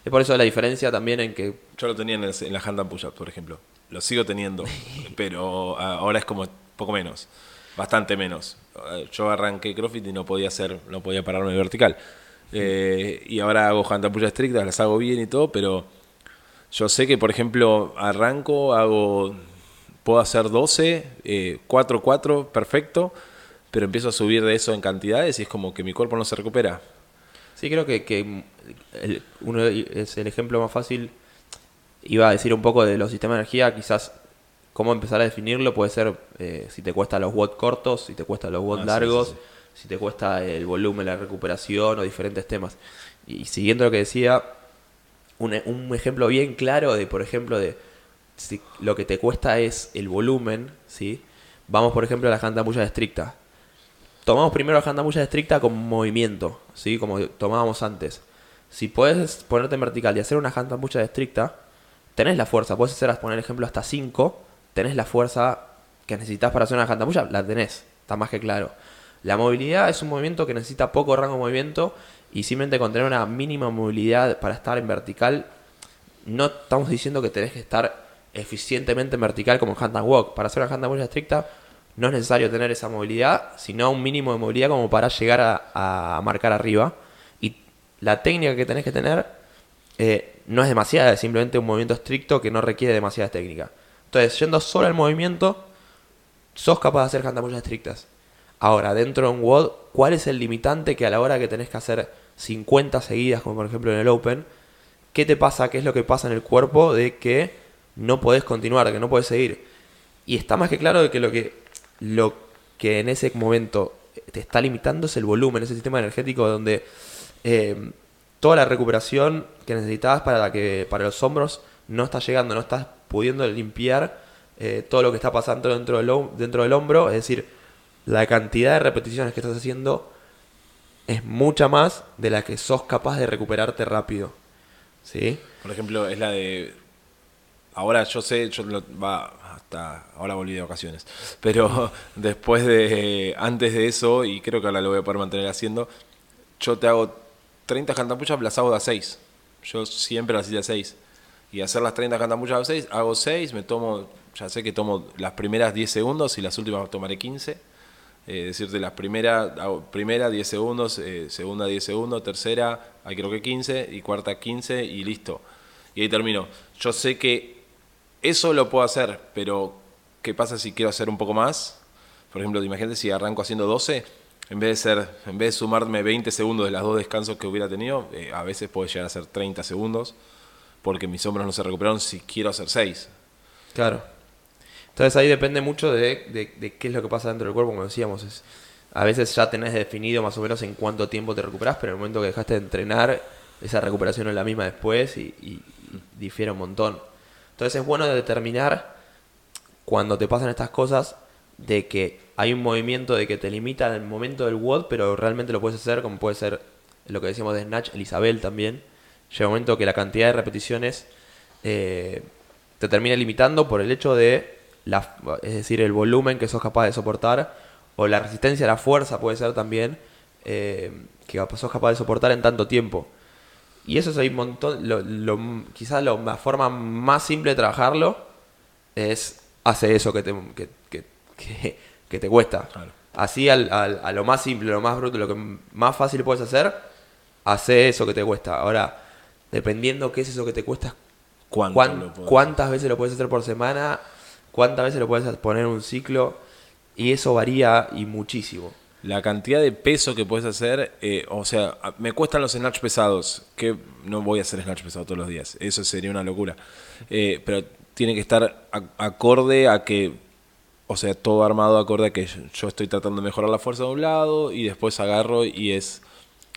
[SPEAKER 1] Es por eso la diferencia también en que
[SPEAKER 2] Yo lo tenía en, el- en la push-up, por ejemplo. Lo sigo teniendo, *laughs* pero ah, ahora es como poco menos, bastante menos. Yo arranqué CrossFit y no podía hacer, no podía pararme vertical. Eh, y ahora hago hand and push-up estrictas, las hago bien y todo, pero yo sé que, por ejemplo, arranco, hago, puedo hacer 12, eh, 4, 4, perfecto, pero empiezo a subir de eso en cantidades y es como que mi cuerpo no se recupera.
[SPEAKER 1] Sí, creo que, que el- uno es el ejemplo más fácil. Iba a decir un poco de los sistemas de energía, quizás cómo empezar a definirlo puede ser eh, si te cuesta los watts cortos, si te cuesta los watts
[SPEAKER 2] Ah, sí,
[SPEAKER 1] largos,
[SPEAKER 2] sí,
[SPEAKER 1] si te cuesta el volumen, la recuperación o diferentes temas. Y siguiendo lo que decía, un, un ejemplo bien claro de, por ejemplo, de si lo que te cuesta es el volumen, ¿sí? Vamos, por ejemplo, a la janta muy estricta. Tomamos primero la janta muy estricta con movimiento, ¿sí? Como tomábamos antes. Si puedes ponerte en vertical y hacer una janta muy estricta, tenés la fuerza. Puedes hacer, poner ejemplo, hasta 5. Tenés la fuerza que necesitas para hacer una janta puya, la tenés. Está más que claro. La movilidad es un movimiento que necesita poco rango de movimiento y simplemente con tener una mínima movilidad para estar en vertical, no estamos diciendo que tenés que estar eficientemente en vertical como en hand and walk. Para hacer una hand and walk estricta no es necesario tener esa movilidad, sino un mínimo de movilidad como para llegar a, marcar arriba. Y la técnica que tenés que tener eh, no es demasiada, es simplemente un movimiento estricto que no requiere demasiada técnica. Entonces, yendo solo al movimiento, sos capaz de hacer handapullas estrictas. Ahora, dentro de un WOD, ¿cuál es el limitante que a la hora que tenés que hacer 50 seguidas, como por ejemplo en el Open, qué te pasa, qué es lo que pasa en el cuerpo de que no podés continuar, que no podés seguir? Y está más que claro de que lo que, lo que en ese momento te está limitando es el volumen, ese sistema energético donde eh, toda la recuperación que necesitabas para, que, para los hombros no está llegando, no estás pudiendo limpiar eh, todo lo que está pasando dentro del, dentro del hombro, es decir, la cantidad de repeticiones que estás haciendo es mucha más de la que sos capaz de recuperarte rápido. ¿Sí?
[SPEAKER 2] Por ejemplo, es la de. Ahora yo sé, yo lo- va hasta. Ahora volví de vacaciones. Pero *laughs* después de. Antes de eso, y creo que ahora lo voy a poder mantener haciendo, yo te hago 30 cantapuchas, las hago de a 6. Yo siempre las hice a 6. Y hacer las 30 cantapuchas a 6, hago 6, me tomo. Ya sé que tomo las primeras 10 segundos y las últimas tomaré 15. Eh, decirte las primeras, primera 10 segundos, eh, segunda 10 segundos, tercera, ahí creo que 15, y cuarta 15 y listo. Y ahí termino. Yo sé que eso lo puedo hacer, pero ¿qué pasa si quiero hacer un poco más? Por ejemplo, imagínate si arranco haciendo 12, en vez de ser, en vez de sumarme 20 segundos de las dos descansos que hubiera tenido, eh, a veces puede llegar a ser 30 segundos, porque mis hombros no se recuperaron si quiero hacer 6.
[SPEAKER 1] Claro. Entonces ahí depende mucho de, qué es lo que pasa dentro del cuerpo, como decíamos. Es, a veces ya tenés definido más o menos en cuánto tiempo te recuperás, pero en el momento que dejaste de entrenar, esa recuperación es la misma después y- y difiere un montón. Entonces es bueno determinar cuando te pasan estas cosas de que hay un movimiento de que te limita el momento del WOD, pero realmente lo puedes hacer como puede ser lo que decíamos de Snatch, el Isabel también. Llega un momento que la cantidad de repeticiones eh, te termina limitando por el hecho de, es decir, el volumen que sos capaz de soportar o la resistencia a la fuerza puede ser también eh, que sos capaz de soportar en tanto tiempo. Y eso es ahí un montón, lo, lo- quizás lo- la forma más simple de trabajarlo es hace eso que te, que, que- que- que te cuesta.
[SPEAKER 2] Claro.
[SPEAKER 1] Así al, al- a lo más simple, lo más bruto, lo que más fácil puedes hacer, hace eso que te cuesta. Ahora, dependiendo qué es eso que te cuesta,
[SPEAKER 2] ¿Cuánto
[SPEAKER 1] cuán-
[SPEAKER 2] lo puedo
[SPEAKER 1] cuántas veces lo puedes hacer por semana, cuántas veces lo puedes poner en un ciclo, y eso varía y muchísimo.
[SPEAKER 2] La cantidad de peso que puedes hacer, eh, o sea, me cuestan los snatch pesados, que no voy a hacer snatch pesado todos los días, eso sería una locura. Eh, pero tiene que estar acorde a que, o sea, todo armado acorde a que yo- yo estoy tratando de mejorar la fuerza de un lado y después agarro y es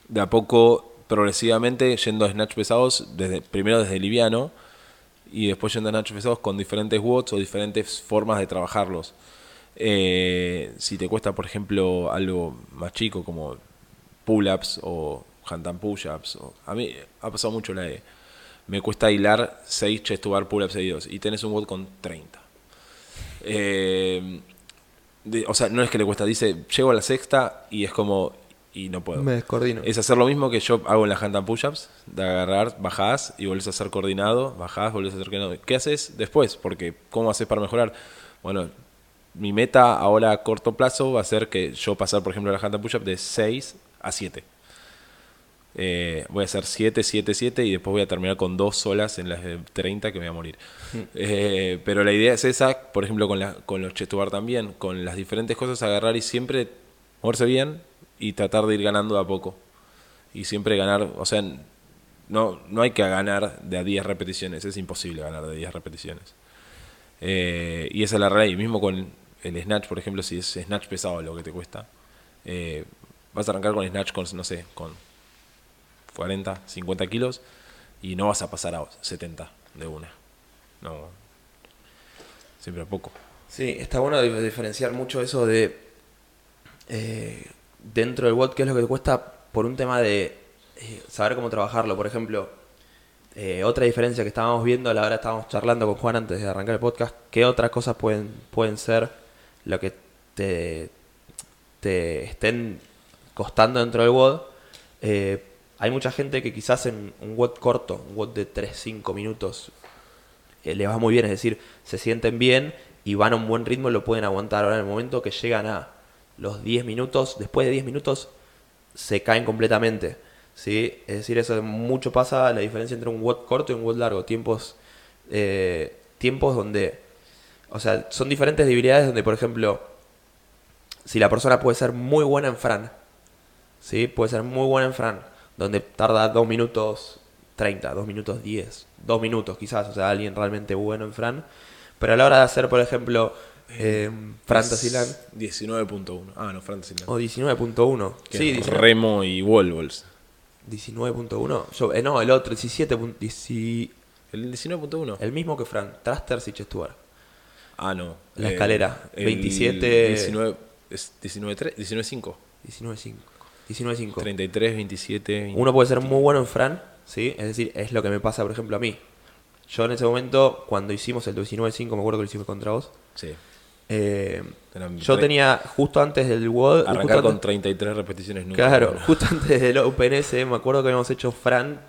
[SPEAKER 2] de a poco, progresivamente, yendo a snatch pesados, desde, primero desde liviano y después yendo a snatch pesados con diferentes watts o diferentes formas de trabajarlos. Eh, si te cuesta, por ejemplo, algo más chico como pull-ups o handstand push-ups, a mí ha pasado mucho la de me cuesta hilar 6 chest to bar pull-ups seguidos y tenés un watt con 30. Eh, de- o sea, no es que le cuesta, dice, llego a la sexta y es como, y no puedo.
[SPEAKER 1] Me descoordino.
[SPEAKER 2] Es hacer lo mismo que yo hago en las handstand push-ups, de agarrar, bajás y volvés a hacer coordinado, bajás, volvés a hacer coordinado. ¿Qué haces después? Porque, ¿cómo haces para mejorar? Bueno, mi meta ahora a corto plazo va a ser que yo pasar, por ejemplo, la handstand push-up de 6 a 7. Eh, voy a hacer 7, 7, 7 y después voy a terminar con dos solas en las de 30 que me voy a morir. Eh, pero la idea es esa, por ejemplo, con, la, con los chest to bar también, con las diferentes cosas agarrar y siempre moverse bien y tratar de ir ganando de a poco. Y siempre ganar, o sea, no, no hay que ganar de a 10 repeticiones, es imposible ganar de 10 repeticiones. Eh, y esa es la realidad. Y mismo con el snatch, por ejemplo, si es snatch pesado lo que te cuesta, eh, vas a arrancar con snatch con, no sé, con 40, 50 kilos y no vas a pasar a 70 de una. No. Siempre a poco.
[SPEAKER 1] Sí, está bueno dif- diferenciar mucho eso de eh, dentro del WOD, qué es lo que te cuesta por un tema de eh, saber cómo trabajarlo. Por ejemplo, otra diferencia que estábamos viendo a la hora estábamos charlando con Juan antes de arrancar el podcast, qué otras cosas pueden, pueden ser lo que te, te estén costando dentro del WOD. Eh, hay mucha gente que quizás en un WOD corto, un WOD de 3-5 minutos, eh, le va muy bien, es decir, se sienten bien y van a un buen ritmo y lo pueden aguantar. Ahora en el momento que llegan a los 10 minutos, después de 10 minutos se caen completamente. ¿sí? Es decir, eso mucho pasa la diferencia entre un WOD corto y un WOD largo. Tiempos, eh, tiempos donde, o sea, son diferentes debilidades donde, por ejemplo, si la persona puede ser muy buena en Fran, ¿sí? puede ser muy buena en Fran, donde tarda 2 minutos 30, 2 minutos 10, 2 minutos quizás, o sea, alguien realmente bueno en Fran. Pero a la hora de hacer, por ejemplo, eh, Fantasyland
[SPEAKER 2] Es 19.1. Ah, no, Fantasyland.
[SPEAKER 1] o 19.1.
[SPEAKER 2] Que
[SPEAKER 1] Sí,
[SPEAKER 2] es
[SPEAKER 1] 19.
[SPEAKER 2] Remo y Wolvols.
[SPEAKER 1] 19.1. Yo, eh, no, el otro, 17. pun- dieci-
[SPEAKER 2] ¿El 19.1?
[SPEAKER 1] El mismo que Fran, Trasters y Chestuar.
[SPEAKER 2] Ah, no.
[SPEAKER 1] La escalera,
[SPEAKER 2] el
[SPEAKER 1] 27.
[SPEAKER 2] 19, es 19.3, 19.5.
[SPEAKER 1] 19.5. 19.5.
[SPEAKER 2] 33, 27. 20.
[SPEAKER 1] Uno puede ser muy bueno en Fran, ¿sí? Es decir, es lo que me pasa, por ejemplo, a mí. Yo en ese momento, cuando hicimos el 19.5, me acuerdo que lo hicimos contra vos.
[SPEAKER 2] Sí.
[SPEAKER 1] eh, yo tenía, justo antes del WOD.
[SPEAKER 2] Arrancar con
[SPEAKER 1] antes- 33
[SPEAKER 2] repeticiones nunca.
[SPEAKER 1] Claro, justo antes del OpenS, me acuerdo que habíamos hecho Fran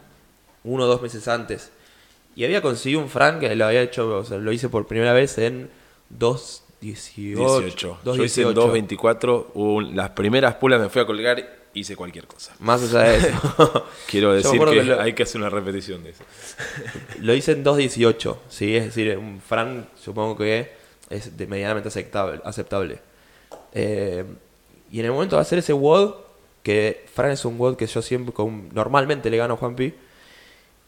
[SPEAKER 1] uno o dos meses antes. Y había conseguido un Fran que lo había hecho, o sea, lo hice por primera vez en 2.18.
[SPEAKER 2] 18. Yo hice en 2.24. hubo un- Las primeras pulas me fui a colgar hice cualquier cosa.
[SPEAKER 1] Más allá de eso. *laughs*
[SPEAKER 2] Quiero decir que,
[SPEAKER 1] que lo-
[SPEAKER 2] hay que hacer una repetición de eso. *laughs*
[SPEAKER 1] lo hice en 2.18, ¿sí? Es decir, un Fran supongo que es de medianamente aceptable. aceptable. Eh, y en el momento de hacer ese WOD, que Fran es un WOD que yo siempre, con- normalmente le gano a Juanpi,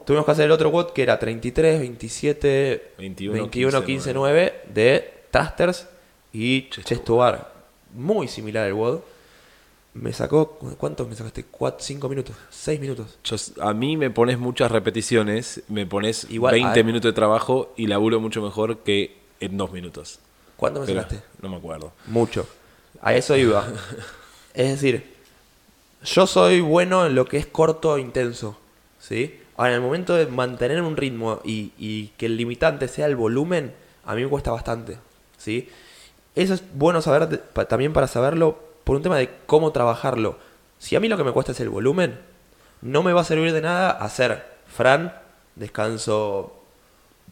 [SPEAKER 1] tuvimos que hacer el otro WOD que era 33, 27,
[SPEAKER 2] 21,
[SPEAKER 1] 21, 15, 9 de Trasters y
[SPEAKER 2] Chest
[SPEAKER 1] Chest to Bar. Muy similar el WOD. Me sacó, ¿cuántos me sacaste? 4, 5 minutos, 6 minutos.
[SPEAKER 2] Yo- a mí me pones muchas repeticiones, me pones
[SPEAKER 1] Igual,
[SPEAKER 2] 20
[SPEAKER 1] a-
[SPEAKER 2] minutos de trabajo y laburo mucho mejor que en dos minutos.
[SPEAKER 1] ¿Cuánto me
[SPEAKER 2] Pero
[SPEAKER 1] sacaste?
[SPEAKER 2] no me acuerdo.
[SPEAKER 1] Mucho. A eso iba. *laughs* Es decir, yo soy bueno en lo que es corto e intenso. ¿Sí? Ahora, en el momento de mantener un ritmo y, que el limitante sea el volumen, a mí me cuesta bastante. ¿Sí? Eso es bueno saber también para saberlo por un tema de cómo trabajarlo. Si a mí lo que me cuesta es el volumen, no me va a servir de nada hacer Fran, descanso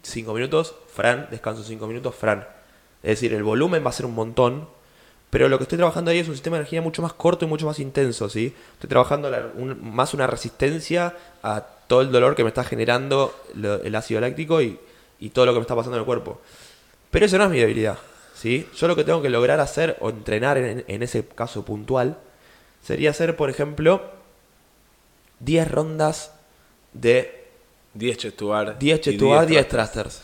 [SPEAKER 1] 5 minutos, Fran, descanso 5 minutos, Fran. Es decir, el volumen va a ser un montón, pero lo que estoy trabajando ahí es un sistema de energía mucho más corto y mucho más intenso, ¿sí? Estoy trabajando más una resistencia a todo el dolor que me está generando lo- el ácido láctico y, y todo lo que me está pasando en el cuerpo. Pero eso no es mi debilidad, ¿sí? Yo lo que tengo que lograr hacer o entrenar en, en ese caso puntual sería hacer, por ejemplo, 10 rondas de
[SPEAKER 2] 10 chest to bar
[SPEAKER 1] 10
[SPEAKER 2] y
[SPEAKER 1] chest to bar, 10
[SPEAKER 2] thrusters.
[SPEAKER 1] thrusters.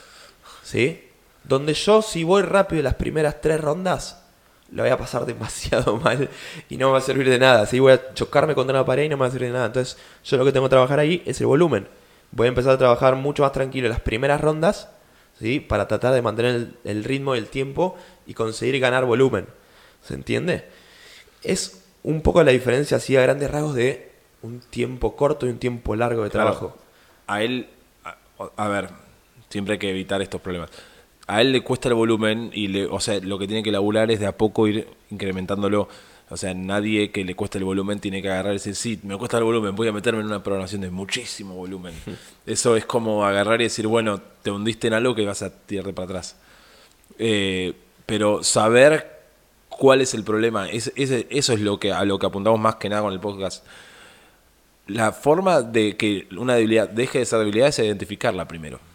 [SPEAKER 1] ¿Sí? Donde yo, si voy rápido las primeras 3 rondas, lo voy a pasar *laughs* demasiado mal y no me va a servir de nada. ¿sí? Voy a chocarme contra una pared y no me va a servir de nada. Entonces, yo lo que tengo que trabajar ahí es el volumen. Voy a empezar a trabajar mucho más tranquilo las primeras rondas, ¿sí? Para tratar de mantener el, el ritmo y el tiempo y conseguir ganar volumen. ¿Se entiende? Es un poco la diferencia así a grandes rasgos de un tiempo corto y un tiempo largo de
[SPEAKER 2] Claro.
[SPEAKER 1] trabajo.
[SPEAKER 2] A él, a, a ver, siempre hay que evitar estos problemas. A él le cuesta el volumen y, le, o sea, lo que tiene que laburar es de a poco ir incrementándolo. O sea, nadie que le cueste el volumen tiene que agarrar y decir, sí, me cuesta el volumen, voy a meterme en una programación de muchísimo volumen. *laughs* Eso es como agarrar y decir, bueno, te hundiste en algo que vas a tirarte para atrás. Eh, pero saber cuál es el problema, es, eso es lo que, a lo que apuntamos más que nada con el podcast. La forma de que una debilidad deje de ser debilidad es identificarla primero.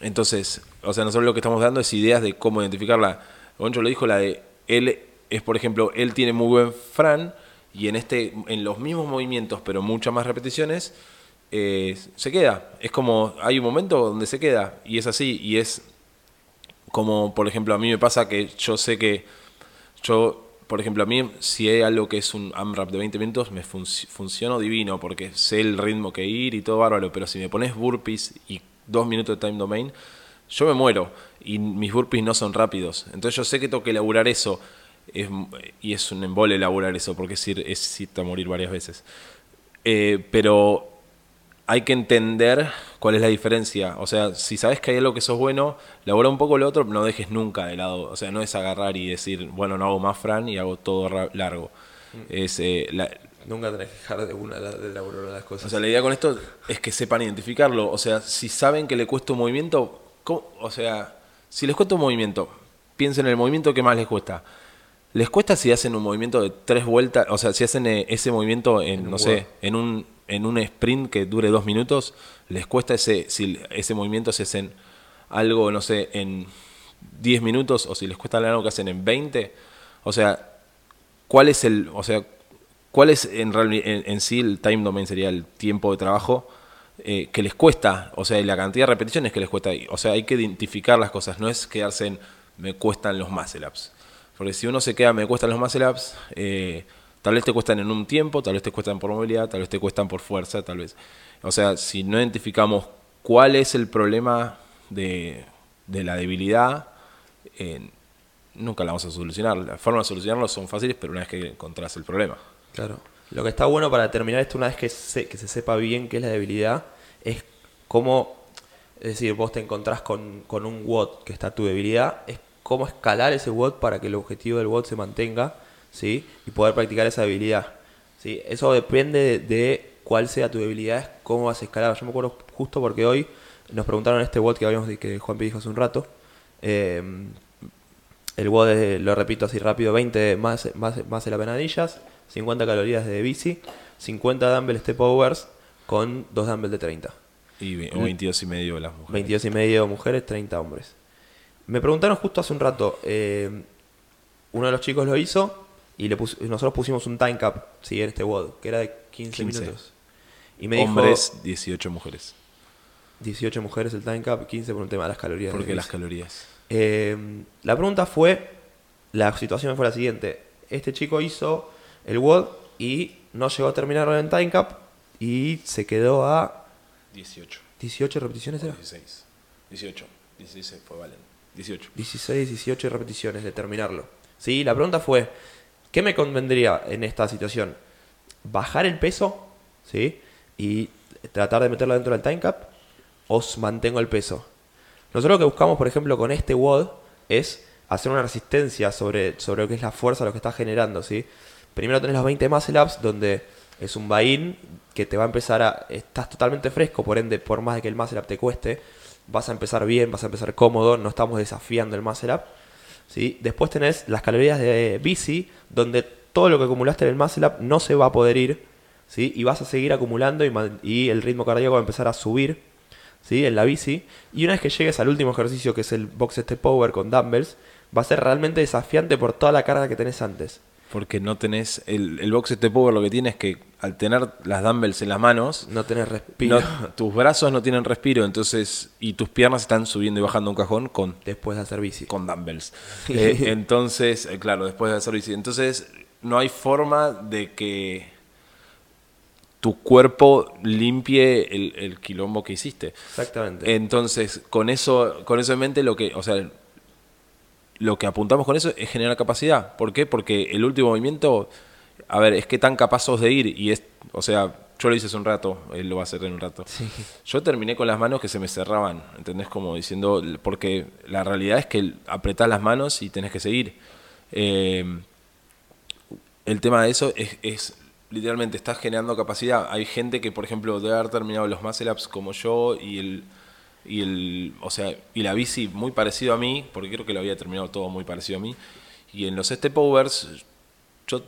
[SPEAKER 2] Entonces, o sea, nosotros lo que estamos dando es ideas de cómo identificarla. Goncho lo dijo, la de él es, por ejemplo, él tiene muy buen Fran y en este, en los mismos movimientos, pero muchas más repeticiones, eh, se queda. Es como, hay un momento donde se queda y es así y es como, por ejemplo, a mí me pasa que yo sé que yo, por ejemplo, a mí, si hay algo que es un AMRAP de 20 minutos, me func- funciono divino porque sé el ritmo que ir y todo bárbaro. Pero si me pones burpees y dos minutos de time domain, yo me muero y mis burpees no son rápidos. Entonces yo sé que tengo que elaborar eso. Es- y es un embole elaborar eso porque es, ir, es irte a morir varias veces. Eh, pero hay que entender cuál es la diferencia. O sea, si sabes que hay algo que sos bueno, labora un poco lo otro, no dejes nunca de lado. O sea, no es agarrar y decir, bueno, no hago más Fran y hago todo largo. Es, eh, la,
[SPEAKER 1] Nunca tenés que dejar de una de elaborar las cosas.
[SPEAKER 2] o sea, la idea con esto es que sepan identificarlo. O sea, si saben que le cuesta un movimiento, ¿cómo? o sea, si les cuesta un movimiento, piensen en el movimiento que más les cuesta. ¿Les cuesta si hacen un movimiento de tres vueltas? O sea, si hacen eh, ese movimiento en, no sé, en un, en un sprint que dure dos minutos, ¿les cuesta ese, si ese movimiento se hacen algo, no sé, en 10 minutos o si les cuesta algo que hacen en 20? O sea, ¿cuál es el, o sea, cuál es en, en, en sí el time domain sería el tiempo de trabajo eh, que les cuesta, o sea, la cantidad de repeticiones que les cuesta, o sea, hay que identificar las cosas, no es quedarse en me cuestan los muscle ups, porque si uno se queda me cuestan los muscle ups, eh, tal vez te cuestan en un tiempo, tal vez te cuestan por movilidad, tal vez te cuestan por fuerza, tal vez, o sea, si no identificamos cuál es el problema de, de la debilidad, eh, nunca la vamos a solucionar. Las formas de solucionarlo son fáciles, pero una vez que encontrás el problema.
[SPEAKER 1] Claro. Lo que está bueno para terminar esto, una vez que se, que se sepa bien qué es la debilidad, es cómo, es decir, vos te encontrás con, con un WOD que está tu debilidad, es cómo escalar ese WOD para que el objetivo del WOD se mantenga, ¿sí? Y poder practicar esa debilidad, ¿sí? Eso depende de, cuál sea tu debilidad, es cómo vas a escalar. Yo me acuerdo justo porque hoy nos preguntaron este WOD que habíamos que Juan dijo hace un rato, eh, el es, lo repito así rápido, 20 más, más, más de las penadillas, 50 calorías de bici, 50 dumbbell step overs con 2 dumbbell de 30.
[SPEAKER 2] Y ve- o 22 y medio las mujeres.
[SPEAKER 1] 22 y medio mujeres, 30 hombres. Me preguntaron justo hace un rato, eh, uno de los chicos lo hizo y le pus- nosotros pusimos un time cap, sí, en este WOD, que era de 15,
[SPEAKER 2] 15.
[SPEAKER 1] minutos. Y me
[SPEAKER 2] Hombres,
[SPEAKER 1] dijo
[SPEAKER 2] 18 mujeres.
[SPEAKER 1] 18 mujeres el time cap, 15 por un tema de las calorías. de
[SPEAKER 2] Porque las
[SPEAKER 1] bici.
[SPEAKER 2] calorías.
[SPEAKER 1] Eh, la pregunta fue, la situación fue la siguiente. Este chico hizo el WOD y no llegó a terminarlo en time cap y se quedó a
[SPEAKER 2] 18.
[SPEAKER 1] 18 repeticiones. ¿era?
[SPEAKER 2] 16. 18. 16 fue Valen. 18.
[SPEAKER 1] 16, 18 repeticiones de terminarlo. ¿Sí? La pregunta fue, ¿qué me convendría en esta situación? ¿Bajar el peso? ¿Sí? Y tratar de meterlo dentro del time cap o mantengo el peso. Nosotros lo que buscamos, por ejemplo, con este WOD es hacer una resistencia sobre, sobre lo que es la fuerza, lo que está generando, ¿sí? Primero tenés los 20 muscle ups, donde es un buy-in que te va a empezar a... Estás totalmente fresco, por ende, por más de que el muscle up te cueste, vas a empezar bien, vas a empezar cómodo, no estamos desafiando el muscle up, ¿sí? Después tenés las calorías de bici, donde todo lo que acumulaste en el muscle up no se va a poder ir, ¿sí? Y vas a seguir acumulando y, el ritmo cardíaco va a empezar a subir, ¿sí? En la bici. Y una vez que llegues al último ejercicio, que es el box step power con dumbbells, va a ser realmente desafiante por toda la carga que tenés antes.
[SPEAKER 2] Porque no tenés. El, el box step over lo que tiene es que al tener las dumbbells en las manos,
[SPEAKER 1] No tenés respiro
[SPEAKER 2] no- tus brazos no tienen respiro, entonces. Y tus piernas están subiendo y bajando un cajón con,
[SPEAKER 1] después de hacer bici.
[SPEAKER 2] con dumbbells. *laughs* Eh, entonces, eh, claro, después de hacer bici. Entonces, no hay forma de que tu cuerpo limpie el, el quilombo que hiciste.
[SPEAKER 1] Exactamente.
[SPEAKER 2] Entonces, con eso, con eso en mente, lo que, o sea, lo que apuntamos con eso es generar capacidad. ¿Por qué? Porque el último movimiento, a ver, es que tan capaz sos de ir y es, o sea, yo lo hice hace un rato, él lo va a hacer en un rato.
[SPEAKER 1] Sí.
[SPEAKER 2] Yo terminé con las manos que se me cerraban, ¿entendés? Como diciendo, porque la realidad es que apretás las manos y tenés que seguir. Eh, el tema de eso es, es literalmente estás generando capacidad. Hay gente que, por ejemplo, debe haber terminado los muscle ups como yo y el y el, o sea, y la bici muy parecido a mí, porque creo que lo había terminado todo muy parecido a mí. Y en los step overs yo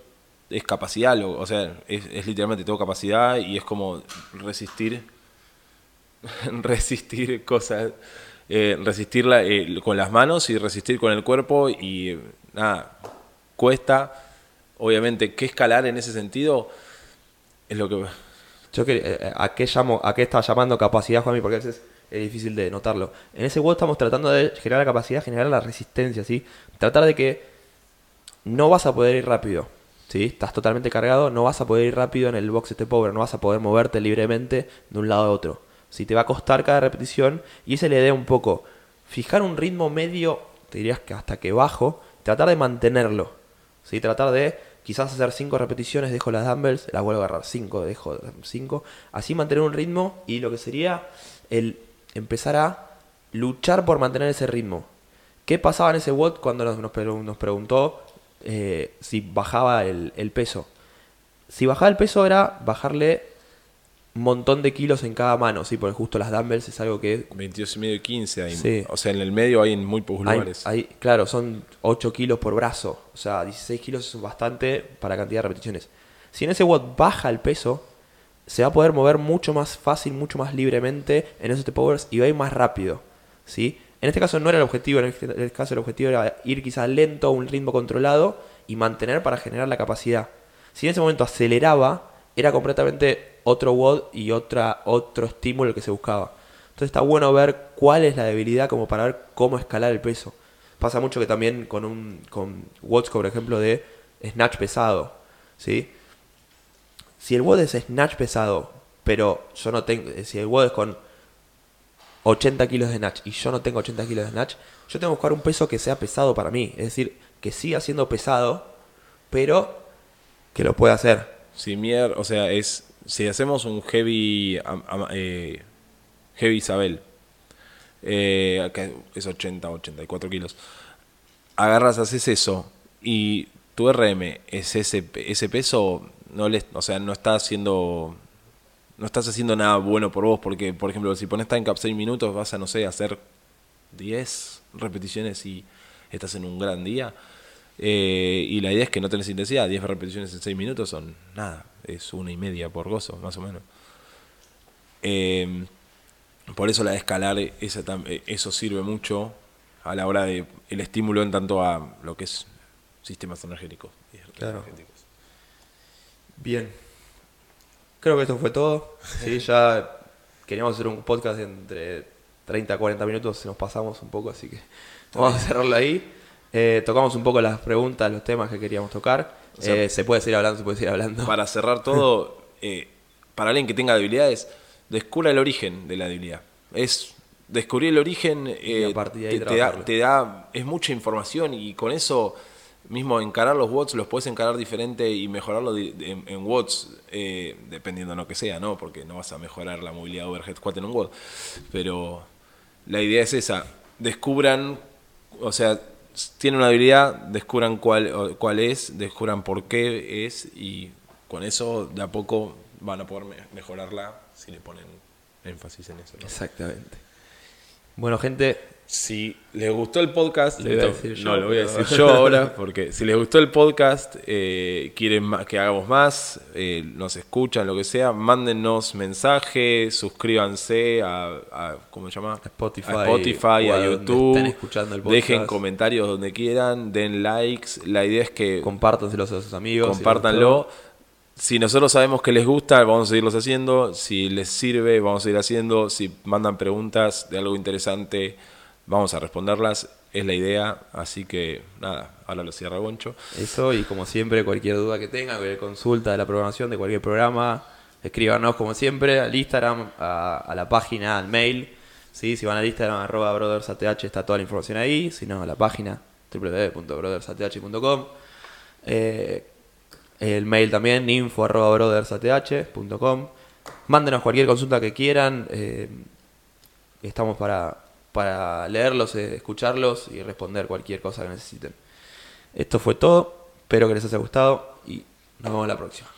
[SPEAKER 2] es capacidad, o sea, es, literalmente tengo capacidad y es como resistir *laughs* resistir cosas, eh, resistirla eh, con las manos y resistir con el cuerpo y eh, nada, cuesta. Obviamente, ¿qué escalar en ese sentido? Es lo que...
[SPEAKER 1] Yo que, eh, ¿a qué llamo, a qué llamando capacidad, Juanmi? Porque a veces es difícil de notarlo. En ese WOD estamos tratando de generar la capacidad, generar la resistencia, ¿sí? Tratar de que no vas a poder ir rápido, ¿sí? Estás totalmente cargado, no vas a poder ir rápido en el box step over, no vas a poder moverte libremente de un lado a otro. ¿sí? Te va a costar cada repetición y esa es la idea un poco. Fijar un ritmo medio, te dirías que hasta que bajo, tratar de mantenerlo, ¿sí? Tratar de quizás hacer 5 repeticiones, dejo las dumbbells, las vuelvo a agarrar 5, dejo 5. Así mantener un ritmo y lo que sería el empezar a luchar por mantener ese ritmo. ¿Qué pasaba en ese WOD cuando nos, nos pre- nos preguntó eh, si bajaba el, el peso? Si bajaba el peso era bajarle un montón de kilos en cada mano, ¿sí? Porque justo las dumbbells es algo que
[SPEAKER 2] 22 y medio y 15 hay,
[SPEAKER 1] Sí.
[SPEAKER 2] O sea, en el medio hay en muy pocos
[SPEAKER 1] hay,
[SPEAKER 2] lugares.
[SPEAKER 1] hay- claro, son 8 kilos por brazo. O sea, 16 kilos es bastante para cantidad de repeticiones. Si en ese WOD baja el peso, se va a poder mover mucho más fácil, mucho más libremente en esos step overs y va a ir más rápido. ¿sí? En este caso no era el objetivo, en este este caso el objetivo era ir quizás lento a un ritmo controlado y mantener para generar la capacidad. Si en ese momento aceleraba, era completamente otro WOD y otra, otro estímulo que se buscaba. Entonces está bueno ver cuál es la debilidad como para ver cómo escalar el peso. Pasa mucho que también con un con WODs, por ejemplo, de snatch pesado, ¿sí? Si el WOD es snatch pesado, pero yo no tengo, si el WOD es con 80 kilos de snatch y yo no tengo 80 kilos de snatch, yo tengo que buscar un peso que sea pesado para mí. Es decir, que siga siendo pesado, pero que lo pueda hacer.
[SPEAKER 2] Si mier, o sea, es si hacemos un heavy eh, heavy Isabel, eh, que es 80, 84 kilos, agarras, haces eso y tu RM es ese, ese peso, no o sea, no está haciendo no estás haciendo nada bueno por vos porque, por ejemplo, si pones time cap 6 minutos vas a, no sé, hacer 10 repeticiones y estás en un gran día. Eh, y la idea es que no tenés intensidad. 10 repeticiones en 6 minutos son nada. Es una y media por gozo, más o menos. Eh, por eso la de escalar, esa eh, eso sirve mucho a la hora de el estímulo en tanto a lo que es sistemas energéticos.
[SPEAKER 1] Claro. Bien. Creo que esto fue todo. Sí, *laughs* ya queríamos hacer un podcast de entre 30 a 40 minutos, se nos pasamos un poco, así que vamos a cerrarlo ahí. Eh, tocamos un poco las preguntas, los temas que queríamos tocar.
[SPEAKER 2] O sea,
[SPEAKER 1] Eh, se puede seguir hablando, se puede seguir hablando.
[SPEAKER 2] Para cerrar todo, eh, para alguien que tenga debilidades, descubra el origen de la debilidad. Es descubrir el origen,
[SPEAKER 1] a partir de ahí
[SPEAKER 2] te, te da, te da- es mucha información y con eso mismo encarar los watts los puedes encarar diferente y mejorarlo en, en watts, eh, dependiendo de lo que sea, ¿no? Porque no vas a mejorar la movilidad overhead squat en un watt. Pero la idea es esa, descubran, o sea, tienen una habilidad, descubran cuál, cuál es, descubran por qué es y con eso de a poco van a poder me- mejorarla si le ponen énfasis en eso.
[SPEAKER 1] Exactamente. Bueno, gente,
[SPEAKER 2] Si les gustó el podcast,
[SPEAKER 1] a yo,
[SPEAKER 2] no lo voy a decir yo ahora, *laughs* porque si les gustó el podcast, eh, quieren que hagamos más, eh, nos escuchan, lo que sea, mándennos mensajes, suscríbanse a, a- ¿cómo se llama?
[SPEAKER 1] Spotify,
[SPEAKER 2] a, Spotify, a YouTube,
[SPEAKER 1] estén escuchando el podcast.
[SPEAKER 2] dejen comentarios donde quieran, den likes, la idea es que
[SPEAKER 1] Compártanselos a sus amigos. si
[SPEAKER 2] compártanlo.
[SPEAKER 1] gustó.
[SPEAKER 2] Si nosotros sabemos que les gusta, vamos a seguirlos haciendo. Si les sirve, vamos a seguir haciendo. Si mandan preguntas de algo interesante, vamos a responderlas. Es la idea. Así que nada, ahora lo cierra Goncho.
[SPEAKER 1] Eso, y como siempre, cualquier duda que tengan, cualquier consulta de la programación de cualquier programa, escríbanos como siempre al Instagram, a, la página, al mail. ¿sí? Si van al Instagram, arroba brothersath, está toda la información ahí. Si no, a la página www.brothersath.com. Eh, el mail también, info arroba brothersath.com. Mándenos cualquier consulta que quieran. eh, estamos para, para leerlos, eh, escucharlos y responder cualquier cosa que necesiten. Esto fue todo. Espero que les haya gustado y nos vemos la próxima.